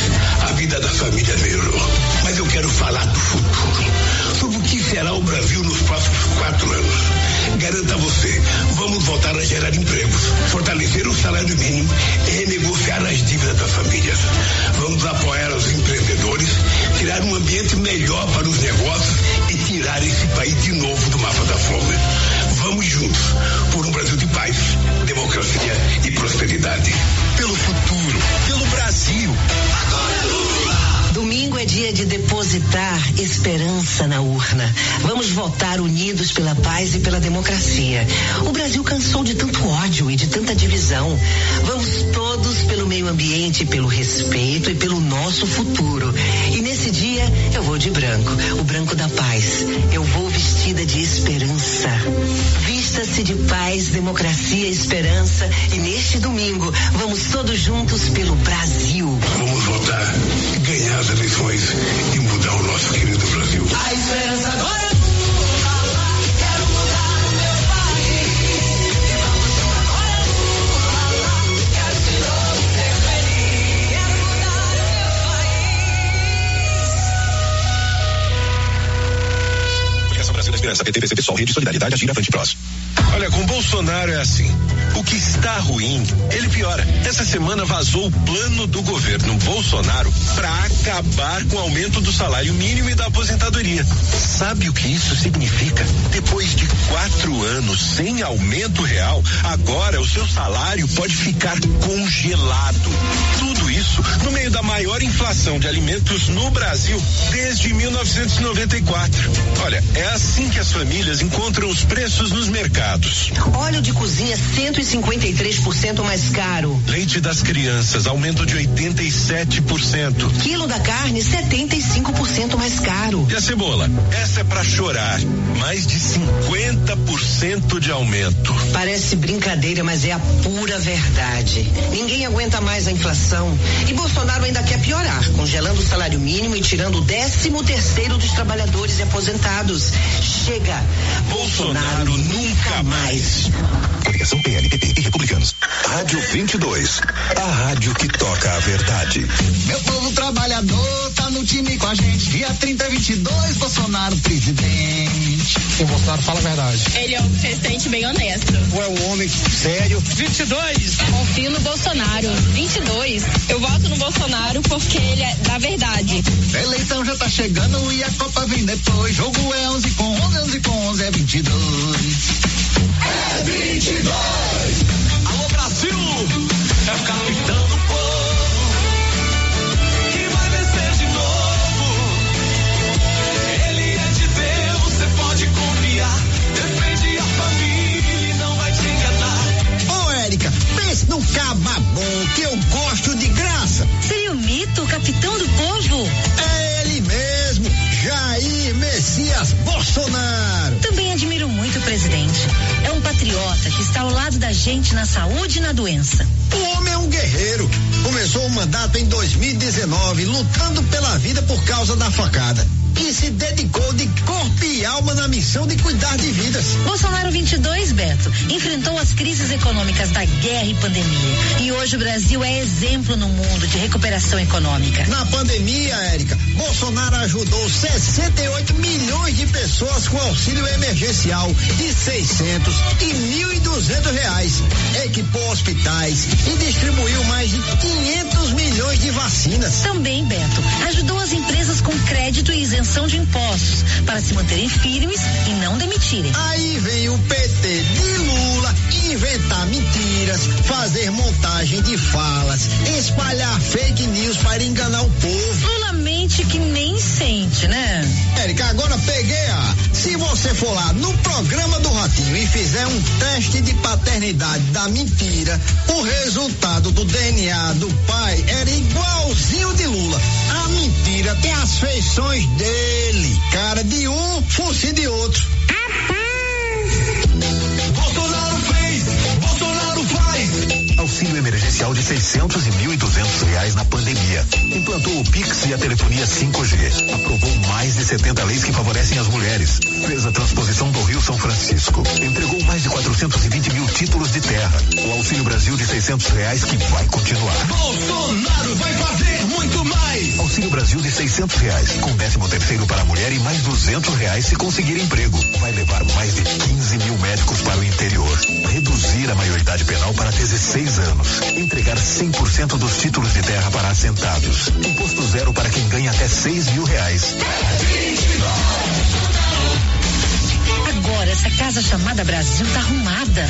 a vida da família melhorou. Mas eu quero falar do futuro. Sobre o que será o Brasil nos próximos quatro anos. Garanto a você, vamos voltar a gerar empregos, fortalecer o salário mínimo e renegociar as dívidas das famílias. Vamos apoiar os empreendedores, criar um ambiente melhor para os negócios e tirar esse país de novo do mapa da fome. Vamos juntos por um Brasil de paz, democracia e prosperidade. Pelo futuro, pelo Brasil. Agora! Domingo é dia de depositar esperança na urna. Vamos votar unidos pela paz e pela democracia. O Brasil cansou de tanto ódio e de tanta divisão. Vamos todos pelo meio ambiente, pelo respeito e pelo nosso futuro. E nesse dia eu vou de branco, o branco da paz. Eu vou vestida de esperança. Vista-se de paz, democracia esperança. E neste domingo vamos todos juntos pelo Brasil. Vamos votar, ganhar as eleições e mudar o nosso querido Brasil. A esperança agora é Lula. Quero mudar o meu país. E vamos juntos agora é Lula. Quero de novo ser feliz. Quero mudar o meu país. Federação Brasil da Esperança, PT, PCP, Sol, Rede Solidariedade, Agir, Avante, Prós. Olha, com Bolsonaro é assim. O que está ruim, ele piora. Essa semana vazou o plano do governo Bolsonaro para acabar com o aumento do salário mínimo e da aposentadoria. Sabe o que isso significa? Depois de quatro anos sem aumento real, agora o seu salário pode ficar congelado. Tudo isso no meio da maior inflação de alimentos no Brasil desde 1994. Olha, é assim que as famílias encontram os preços nos mercados. Óleo de cozinha 153% mais caro. Leite das crianças, aumento de 87%. Quilo da carne 75% mais caro. E a cebola? Essa é pra chorar. Mais de 50% de aumento. Parece brincadeira, mas é a pura verdade. Ninguém aguenta mais a inflação. E Bolsonaro ainda quer piorar, congelando o salário mínimo e tirando o décimo terceiro dos trabalhadores e aposentados. Chega. Bolsonaro nunca mais. Coligação PLPP e Republicanos. Rádio 22. A rádio que toca a verdade. Meu povo trabalhador tá no time com a gente. Dia 30 e 22, Bolsonaro presidente. O Bolsonaro fala a verdade. Ele é um presidente bem honesto. Ou é um homem sério. 22. Confio no Bolsonaro. 22. Eu voto no Bolsonaro porque ele é da verdade. A eleição já tá chegando e a Copa vem depois. Jogo é 11 com 11, 11 com 11 é 22. É 22. Alô Brasil, é o capitão do povo que vai vencer de novo. Ele é de Deus, você pode confiar. Defende a família e não vai te enganar. Ô, Érica, pense no caba bom que eu gosto de graça. Seria o mito, o capitão do povo? É ele mesmo, Jair Messias Bolsonaro. Também admiro muito o presidente. Que está ao lado da gente na saúde e na doença. O homem é um guerreiro. Começou o mandato em 2019, lutando pela vida por causa da facada. E se dedicou de corpo e alma na missão de cuidar de vidas. Bolsonaro 22, Beto, enfrentou as crises econômicas da guerra e pandemia. E hoje o Brasil é exemplo no mundo de recuperação econômica. Na pandemia, Érica, Bolsonaro ajudou 68 milhões de pessoas com auxílio emergencial de 600 e 1.200 reais. Equipou hospitais e distribuiu mais de 500 milhões de vacinas. Também, Beto, ajudou as empresas com crédito e isenção de impostos para se manterem firmes e não demitirem. Aí vem o PT de Lula inventar mentiras, fazer montagem de falas, espalhar fake news para enganar o povo. Lula mente que nem sente, né? Érica, agora peguei a. Se você for lá no programa do Ratinho e fizer um teste de paternidade da mentira, o resultado do DNA do pai era igualzinho de Lula. A mentira tem as feições dele, cara de um, fosse de outro. Emergencial de 600 e 1.200 reais na pandemia. Implantou o Pix e a telefonia 5G. Aprovou mais de 70 leis que favorecem as mulheres. Fez a transposição do Rio São Francisco. Entregou mais de 420 mil títulos de terra. O Auxílio Brasil de 600 reais que vai continuar. Bolsonaro vai fazer muito mais. Auxílio Brasil de 600 reais, com 13 terceiro para a mulher e mais 200 reais se conseguir emprego. Vai levar mais de 15 mil médicos para o interior. Reduzir a maioridade penal para 16 anos. Entregar 100% dos títulos de terra para assentados. Imposto zero para quem ganha até 6 mil reais. Agora essa casa chamada Brasil tá arrumada.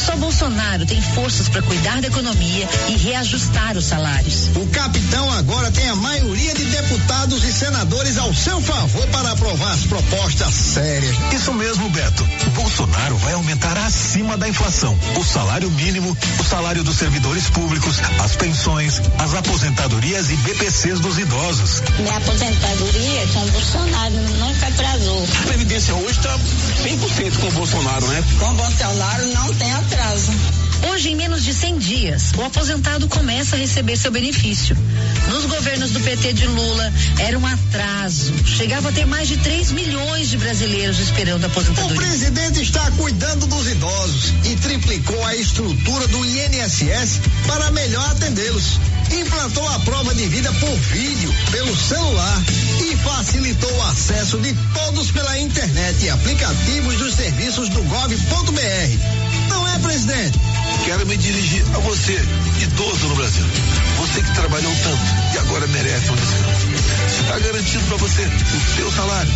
Só Bolsonaro tem forças para cuidar da economia e reajustar os salários. O capitão agora tem a maioria de deputados e senadores ao seu favor para aprovar as propostas sérias. Isso mesmo, Beto. Bolsonaro vai aumentar acima da inflação o salário mínimo, o salário dos servidores públicos, as pensões, as aposentadorias e BPCs dos idosos. Minha aposentadoria com o Bolsonaro nunca atrasou. A Previdência hoje está 100% com o Bolsonaro, né? Com o Bolsonaro não tem atraso. Hoje, em menos de 100 dias, o aposentado começa a receber seu benefício. Nos governos do PT de Lula, era um atraso. Chegava a ter mais de 3 milhões de brasileiros esperando a O aposentadoria. presidente está cuidando dos idosos e triplicou a estrutura do INSS para melhor atendê-los. implantou a prova de vida por vídeo pelo celular e facilitou o acesso de todos pela internet e aplicativos dos serviços do gov.br. Não é, presidente? Quero me dirigir a você, idoso no Brasil. Você que trabalhou tanto e agora merece um descanso. Está garantido para você o seu salário.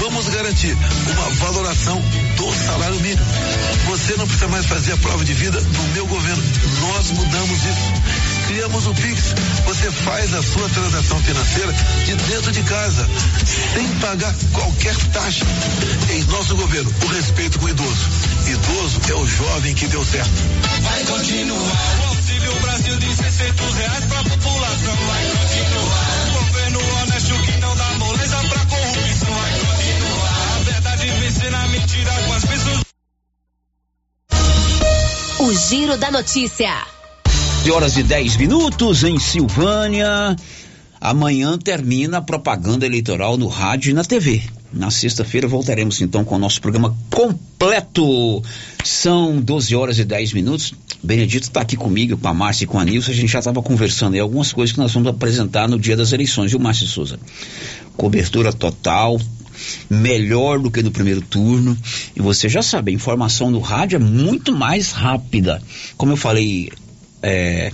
Vamos garantir uma valoração do salário mínimo. Você não precisa mais fazer a prova de vida no meu governo. Nós mudamos isso. Criamos o Pix. Você faz a sua transação financeira de dentro de casa, sem pagar qualquer taxa. Em nosso governo, o respeito com o idoso. Idoso é o jovem que deu certo. Vai continuar. O Auxílio Brasil de 600 reais pra população. Vai continuar. Governo honesto que não dá moleza pra corrupção. Vai continuar. A verdade vencer a mentira com as pessoas. O Giro da Notícia. 11 horas e 10 minutos em Silvânia. Amanhã termina a propaganda eleitoral no rádio e na TV. Na sexta-feira voltaremos então com o nosso programa completo. São 12 horas e 10 minutos. Benedito está aqui comigo, com a Márcia e com a Nilson. A gente já estava conversando aí algumas coisas que nós vamos apresentar no dia das eleições, viu, Márcia Souza? Cobertura total, melhor do que no primeiro turno. E você já sabe, a informação no rádio é muito mais rápida. Como eu falei é,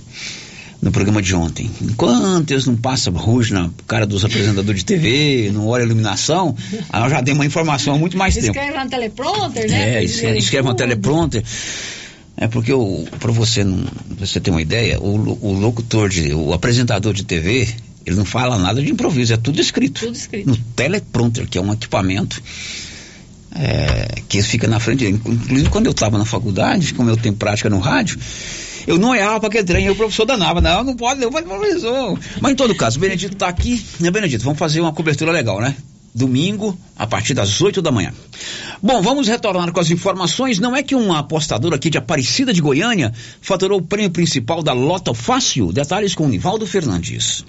no programa de ontem. Enquanto eles não passam ruge na cara dos apresentadores de TV, não olha a iluminação, aí eu já dei uma informação há muito mais tempo. Escreve na teleprompter, né? É, escreve, escreve uma teleprompter. É porque para você não, pra você ter uma ideia, o, o locutor de, o apresentador de TV, ele não fala nada de improviso, é tudo escrito. Tudo escrito. No teleprompter, que é um equipamento é, que fica na frente. dele. Inclusive quando eu estava na faculdade, como eu tenho prática no rádio, eu não errava para aquele trem, e o professor danava, não, não pode, não pode, professor. Mas em todo caso, o Benedito está aqui, né, Benedito? Vamos fazer uma cobertura legal, né? Domingo, a partir das 8 da manhã. Bom, vamos retornar com as informações. Não é que um apostador aqui de Aparecida de Goiânia faturou o prêmio principal da Lota Fácil? Detalhes com Nivaldo Fernandes.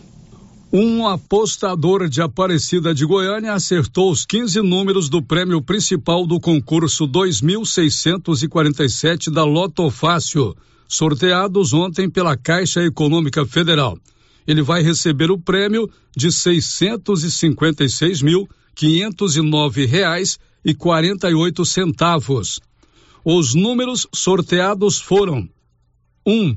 Um apostador de Aparecida de Goiânia acertou os 15 números do prêmio principal do concurso 2647 da Loto Fácil, sorteados ontem pela Caixa Econômica Federal. Ele vai receber o prêmio de 656.509 reais e 48 centavos. Os números sorteados foram um,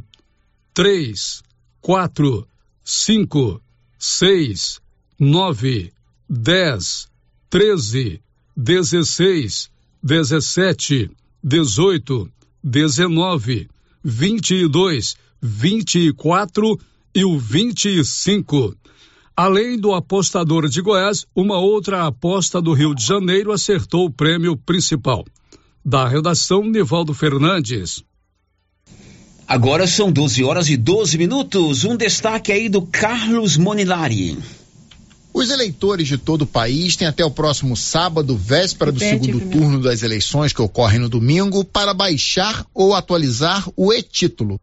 três, quatro, cinco, seis, nove, dez, treze, dezesseis, dezessete, dezoito, dezenove, vinte e dois, vinte e quatro o vinte e cinco. Além do apostador de Goiás, uma outra aposta do Rio de Janeiro acertou o prêmio principal. Da redação, Nivaldo Fernandes. Agora são 12 horas e 12 minutos. Um destaque aí do Carlos Monilari. Os eleitores de todo o país têm até o próximo sábado, véspera do segundo turno das eleições que ocorrem no domingo, para baixar ou atualizar o e-título.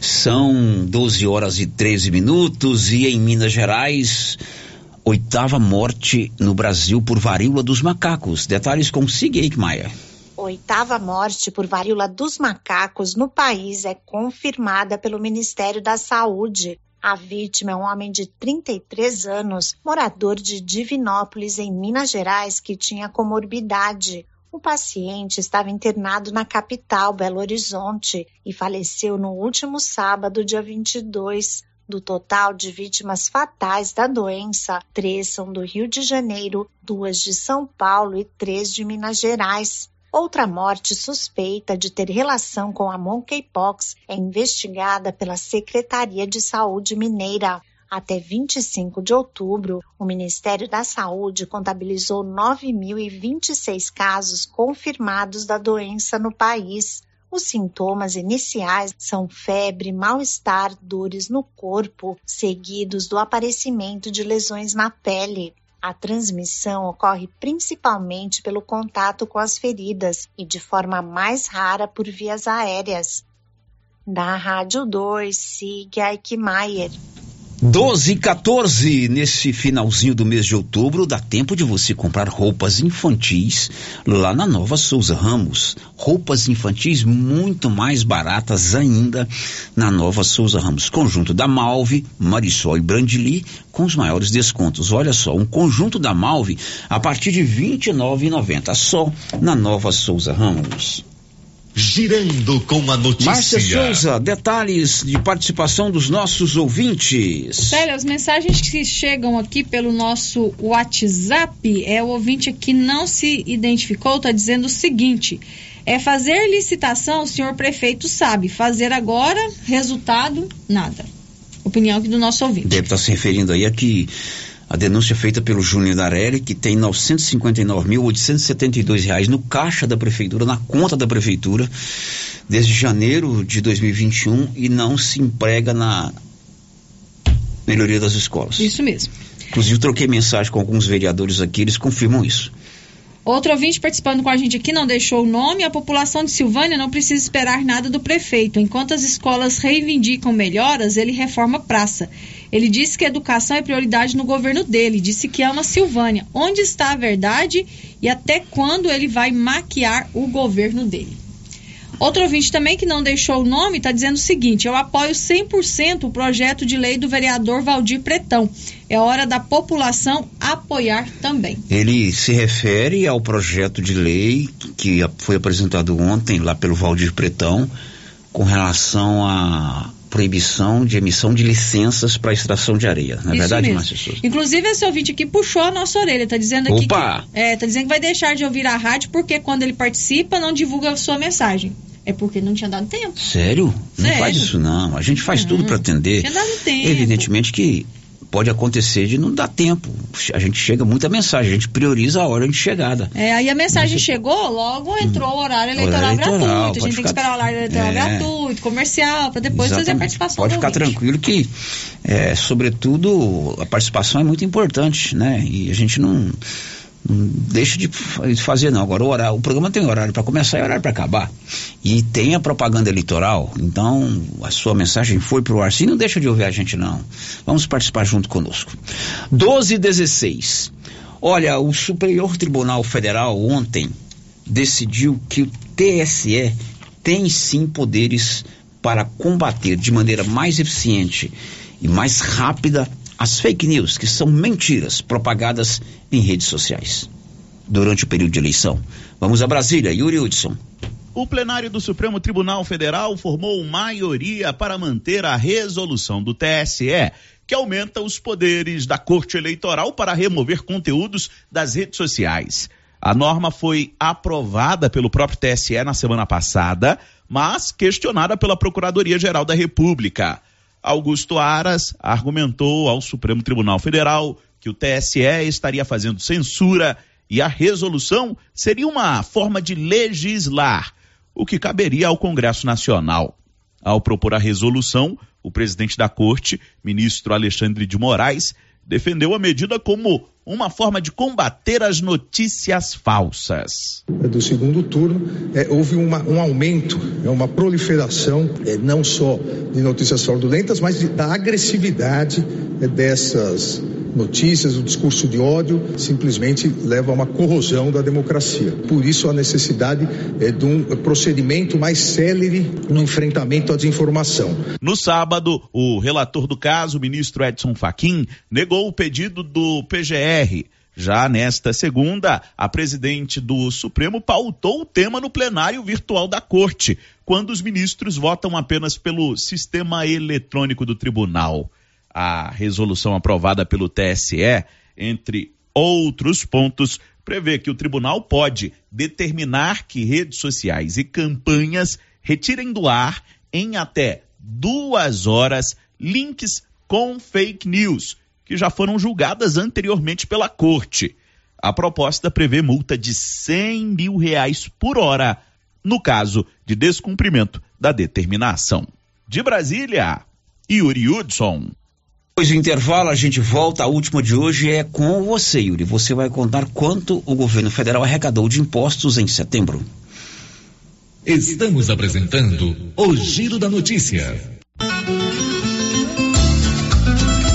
São 12 horas e 13 minutos e em Minas Gerais, oitava morte no Brasil por varíola dos macacos. Detalhes com Sig Eichmeier. Oitava morte por varíola dos macacos no país é confirmada pelo Ministério da Saúde. A vítima é um homem de 33 anos, morador de Divinópolis, em Minas Gerais, que tinha comorbidade. O paciente estava internado na capital, Belo Horizonte, e faleceu no último sábado, dia 22. Do total de vítimas fatais da doença, três são do Rio de Janeiro, duas de São Paulo e três de Minas Gerais. Outra morte suspeita de ter relação com a monkeypox é investigada pela Secretaria de Saúde Mineira. Até 25 de outubro, o Ministério da Saúde contabilizou 9.026 casos confirmados da doença no país. Os sintomas iniciais são febre, mal-estar, dores no corpo, seguidos do aparecimento de lesões na pele. A transmissão ocorre principalmente pelo contato com as feridas e de forma mais rara por vias aéreas. Da Rádio 2, siga Eichmeier. 12 e 14, nesse finalzinho do mês de outubro, dá tempo de você comprar roupas infantis lá na Nova Souza Ramos. Roupas infantis muito mais baratas ainda na Nova Souza Ramos. Conjunto da Malve, Marisol e Brandili com os maiores descontos. Olha só, um conjunto da Malve a partir de R$ 29,90 só na Nova Souza Ramos. Girando com a notícia. Márcia Souza, detalhes de participação dos nossos ouvintes. Célia, as mensagens que chegam aqui pelo nosso WhatsApp, é o ouvinte que não se identificou, está dizendo o seguinte: é fazer licitação, o senhor prefeito sabe, fazer agora, resultado, nada. Opinião aqui do nosso ouvinte. Deve estar se referindo aí a que a denúncia feita pelo Júnior Darelli, que tem 959.872 reais no caixa da prefeitura, na conta da prefeitura, desde janeiro de 2021 e não se emprega na melhoria das escolas. Isso mesmo. Inclusive, troquei mensagem com alguns vereadores aqui, eles confirmam isso. Outro ouvinte participando com a gente aqui não deixou o nome. A população de Silvânia não precisa esperar nada do prefeito. Enquanto as escolas reivindicam melhoras, ele reforma praça. Ele disse que a educação é prioridade no governo dele. Disse que ama Silvânia. Onde está a verdade e até quando ele vai maquiar o governo dele? Outro ouvinte também que não deixou o nome está dizendo o seguinte: eu apoio 100% o projeto de lei do vereador Valdir Pretão. É hora da população apoiar também. Ele se refere ao projeto de lei que foi apresentado ontem lá pelo Valdir Pretão com relação à proibição de emissão de licenças para extração de areia. Não é Isso verdade, mesmo. Márcia Souza? Inclusive, esse ouvinte aqui puxou a nossa orelha. Tá dizendo aqui Opa! que. É, tá dizendo que vai deixar de ouvir a rádio porque quando ele participa, não divulga a sua mensagem. É porque não tinha dado tempo. Sério? Não Sério. faz isso não. A gente faz tudo para atender. Tinha dado tempo. Evidentemente que pode acontecer de não dar tempo. A gente chega muita mensagem, a gente prioriza a hora de chegada. É, aí a mensagem chegou, logo entrou o horário eleitoral, Horário eleitoral, gratuito. A gente tem que ficar- esperar o horário eleitoral É. gratuito, comercial, para depois fazer a Exatamente. participação Pode ficar ouvinte. tranquilo que, é, sobretudo, a participação é muito importante, né? E a gente não, não deixa de fa- de fazer, não. Agora, o, horário, o programa tem horário para começar e horário para acabar. E tem a propaganda eleitoral, então a sua mensagem foi pro ar. Sim, não deixa de ouvir a gente, não. Vamos participar junto conosco. 12 e 16. Olha, o Superior Tribunal Federal ontem decidiu que o TSE tem sim poderes para combater de maneira mais eficiente e mais rápida as fake news, que são mentiras propagadas em redes sociais durante o período de eleição. Vamos a Brasília, Yuri Hudson. O plenário do Supremo Tribunal Federal formou maioria para manter a resolução do TSE, que aumenta os poderes da Corte Eleitoral para remover conteúdos das redes sociais. A norma foi aprovada pelo próprio TSE na semana passada, mas questionada pela Procuradoria-Geral da República. Augusto Aras argumentou ao Supremo Tribunal Federal que o TSE estaria fazendo censura e a resolução seria uma forma de legislar, o que caberia ao Congresso Nacional. Ao propor a resolução, o presidente da corte, ministro Alexandre de Moraes, defendeu a medida como uma forma de combater as notícias falsas. do segundo turno, é, houve uma- um aumento, é, uma proliferação, é, não só de notícias fraudulentas, mas de- da agressividade é, dessas notícias, o discurso de ódio simplesmente leva a uma corrosão da democracia. Por isso a necessidade é, de um procedimento mais célere no enfrentamento à desinformação. No sábado, o relator do caso, o ministro Edson Fachin, negou o pedido do PGR. Já nesta segunda, a presidente do Supremo pautou o tema no plenário virtual da Corte, quando os ministros votam apenas pelo sistema eletrônico do tribunal. A resolução aprovada pelo TSE, entre outros pontos, prevê que o tribunal pode determinar que redes sociais e campanhas retirem do ar em até duas horas links com fake news, que já foram julgadas anteriormente pela corte. A proposta prevê multa de 100 mil reais por hora, no caso de descumprimento da determinação. De Brasília, Yuri Hudson. Depois do intervalo, a gente volta. A última de hoje é com você, Yuri. Você vai contar quanto o governo federal arrecadou de impostos em setembro. Estamos apresentando o Giro da Notícia.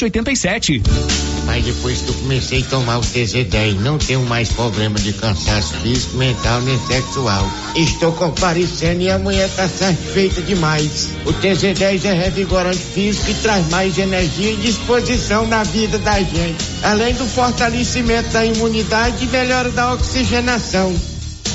5787. Mas depois que eu comecei a tomar o TZ10, não tenho mais problema de cansaço físico, mental nem sexual. Estou comparecendo e a mulher está satisfeita demais. O TZ10 é revigorante físico e traz mais energia e disposição na vida da gente. Além do fortalecimento da imunidade e melhora da oxigenação.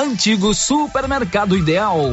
antigo supermercado ideal.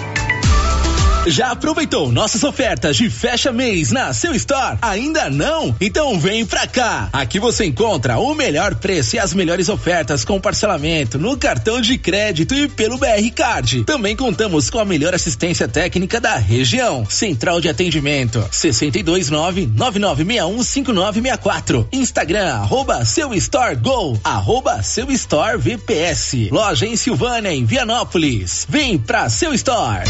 Já aproveitou nossas ofertas de fecha mês na seu store? Ainda não? Então vem pra cá. Aqui você encontra o melhor preço e as melhores ofertas com parcelamento no cartão de crédito e pelo BR Card. Também contamos com a melhor assistência técnica da região. Central de atendimento 629 9961 5964. Instagram arroba seu store go arroba seu store VPS. Loja em Silvânia em Vianópolis. Vem pra seu store.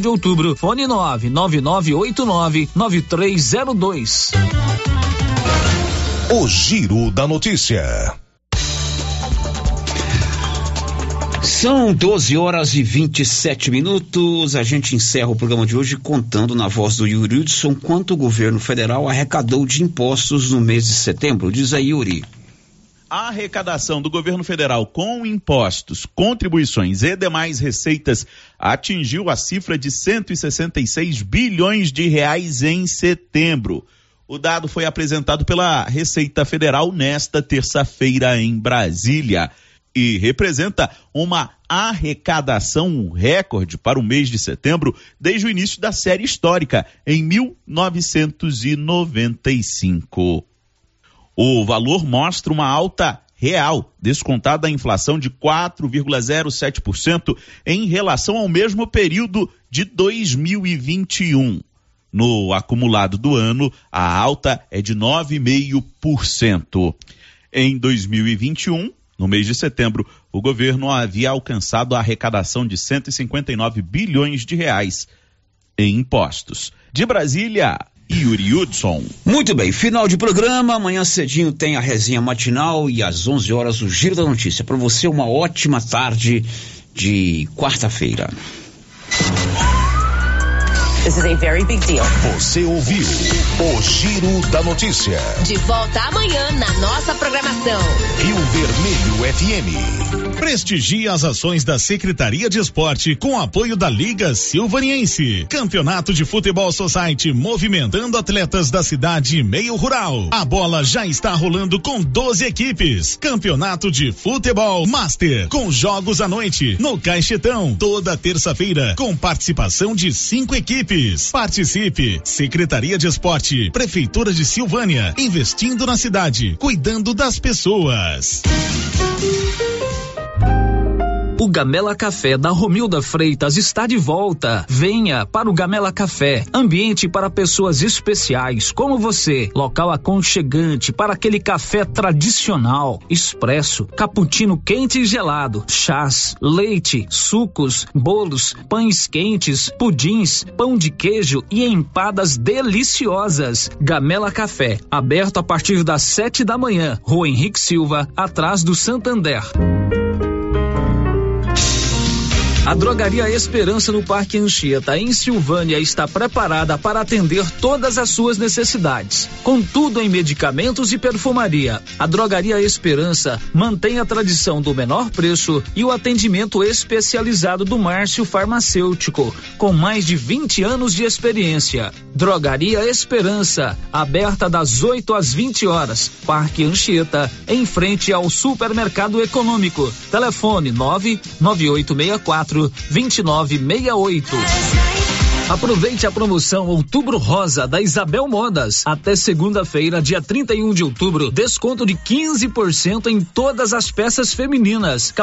de outubro. Fone 99989 9302. O Giro da Notícia. São 12 horas e 27 minutos. A gente encerra o programa de hoje contando na voz do Yuri Hudson quanto o governo federal arrecadou de impostos no mês de setembro. Diz aí, Yuri. A arrecadação do governo federal com impostos, contribuições e demais receitas atingiu a cifra de 166 bilhões de reais em setembro. O dado foi apresentado pela Receita Federal nesta terça-feira em Brasília e representa uma arrecadação recorde para o mês de setembro desde o início da série histórica, em 1995. O valor mostra uma alta real, descontada a inflação de 4,07% em relação ao mesmo período de 2021. No acumulado do ano, a alta é de 9,5%. Em 2021, no mês de setembro, o governo havia alcançado a arrecadação de 159 bilhões de reais em impostos. De Brasília, Yuri Hudson. Muito bem, final de programa. Amanhã cedinho tem a resenha matinal e às 11 horas o Giro da Notícia. Para você, uma ótima tarde de quarta-feira. This is a very big deal. Você ouviu o Giro da Notícia. De volta amanhã na nossa programação. Rio Vermelho FM. Prestigie as ações da Secretaria de Esporte com apoio da Liga Silvaniense. Campeonato de Futebol Society movimentando atletas da cidade e meio rural. A bola já está rolando com 12 equipes. Campeonato de Futebol Master com jogos à noite no Caixetão toda terça-feira com participação de cinco equipes equipes. Participe. Secretaria de Esporte, Prefeitura de Silvânia, investindo na cidade, cuidando das pessoas. O Gamela Café da Romilda Freitas está de volta. Venha para o Gamela Café, ambiente para pessoas especiais como você, local aconchegante para aquele café tradicional, expresso, cappuccino quente e gelado, chás, leite, sucos, bolos, pães quentes, pudins, pão de queijo e empadas deliciosas. Gamela Café, aberto a partir das sete da manhã, Rua Henrique Silva, atrás do Santander. A Drogaria Esperança no Parque Anchieta, em Silvânia, está preparada para atender todas as suas necessidades. Com tudo em medicamentos e perfumaria, a Drogaria Esperança mantém a tradição do menor preço e o atendimento especializado do Márcio Farmacêutico, com mais de 20 anos de experiência. Drogaria Esperança, aberta das 8 às 20 horas. Parque Anchieta, em frente ao Supermercado Econômico. Telefone 99864 2968. Aproveite a promoção Outubro Rosa da Isabel Modas. Até segunda-feira, dia 31 de outubro, desconto de 15% em todas as peças femininas.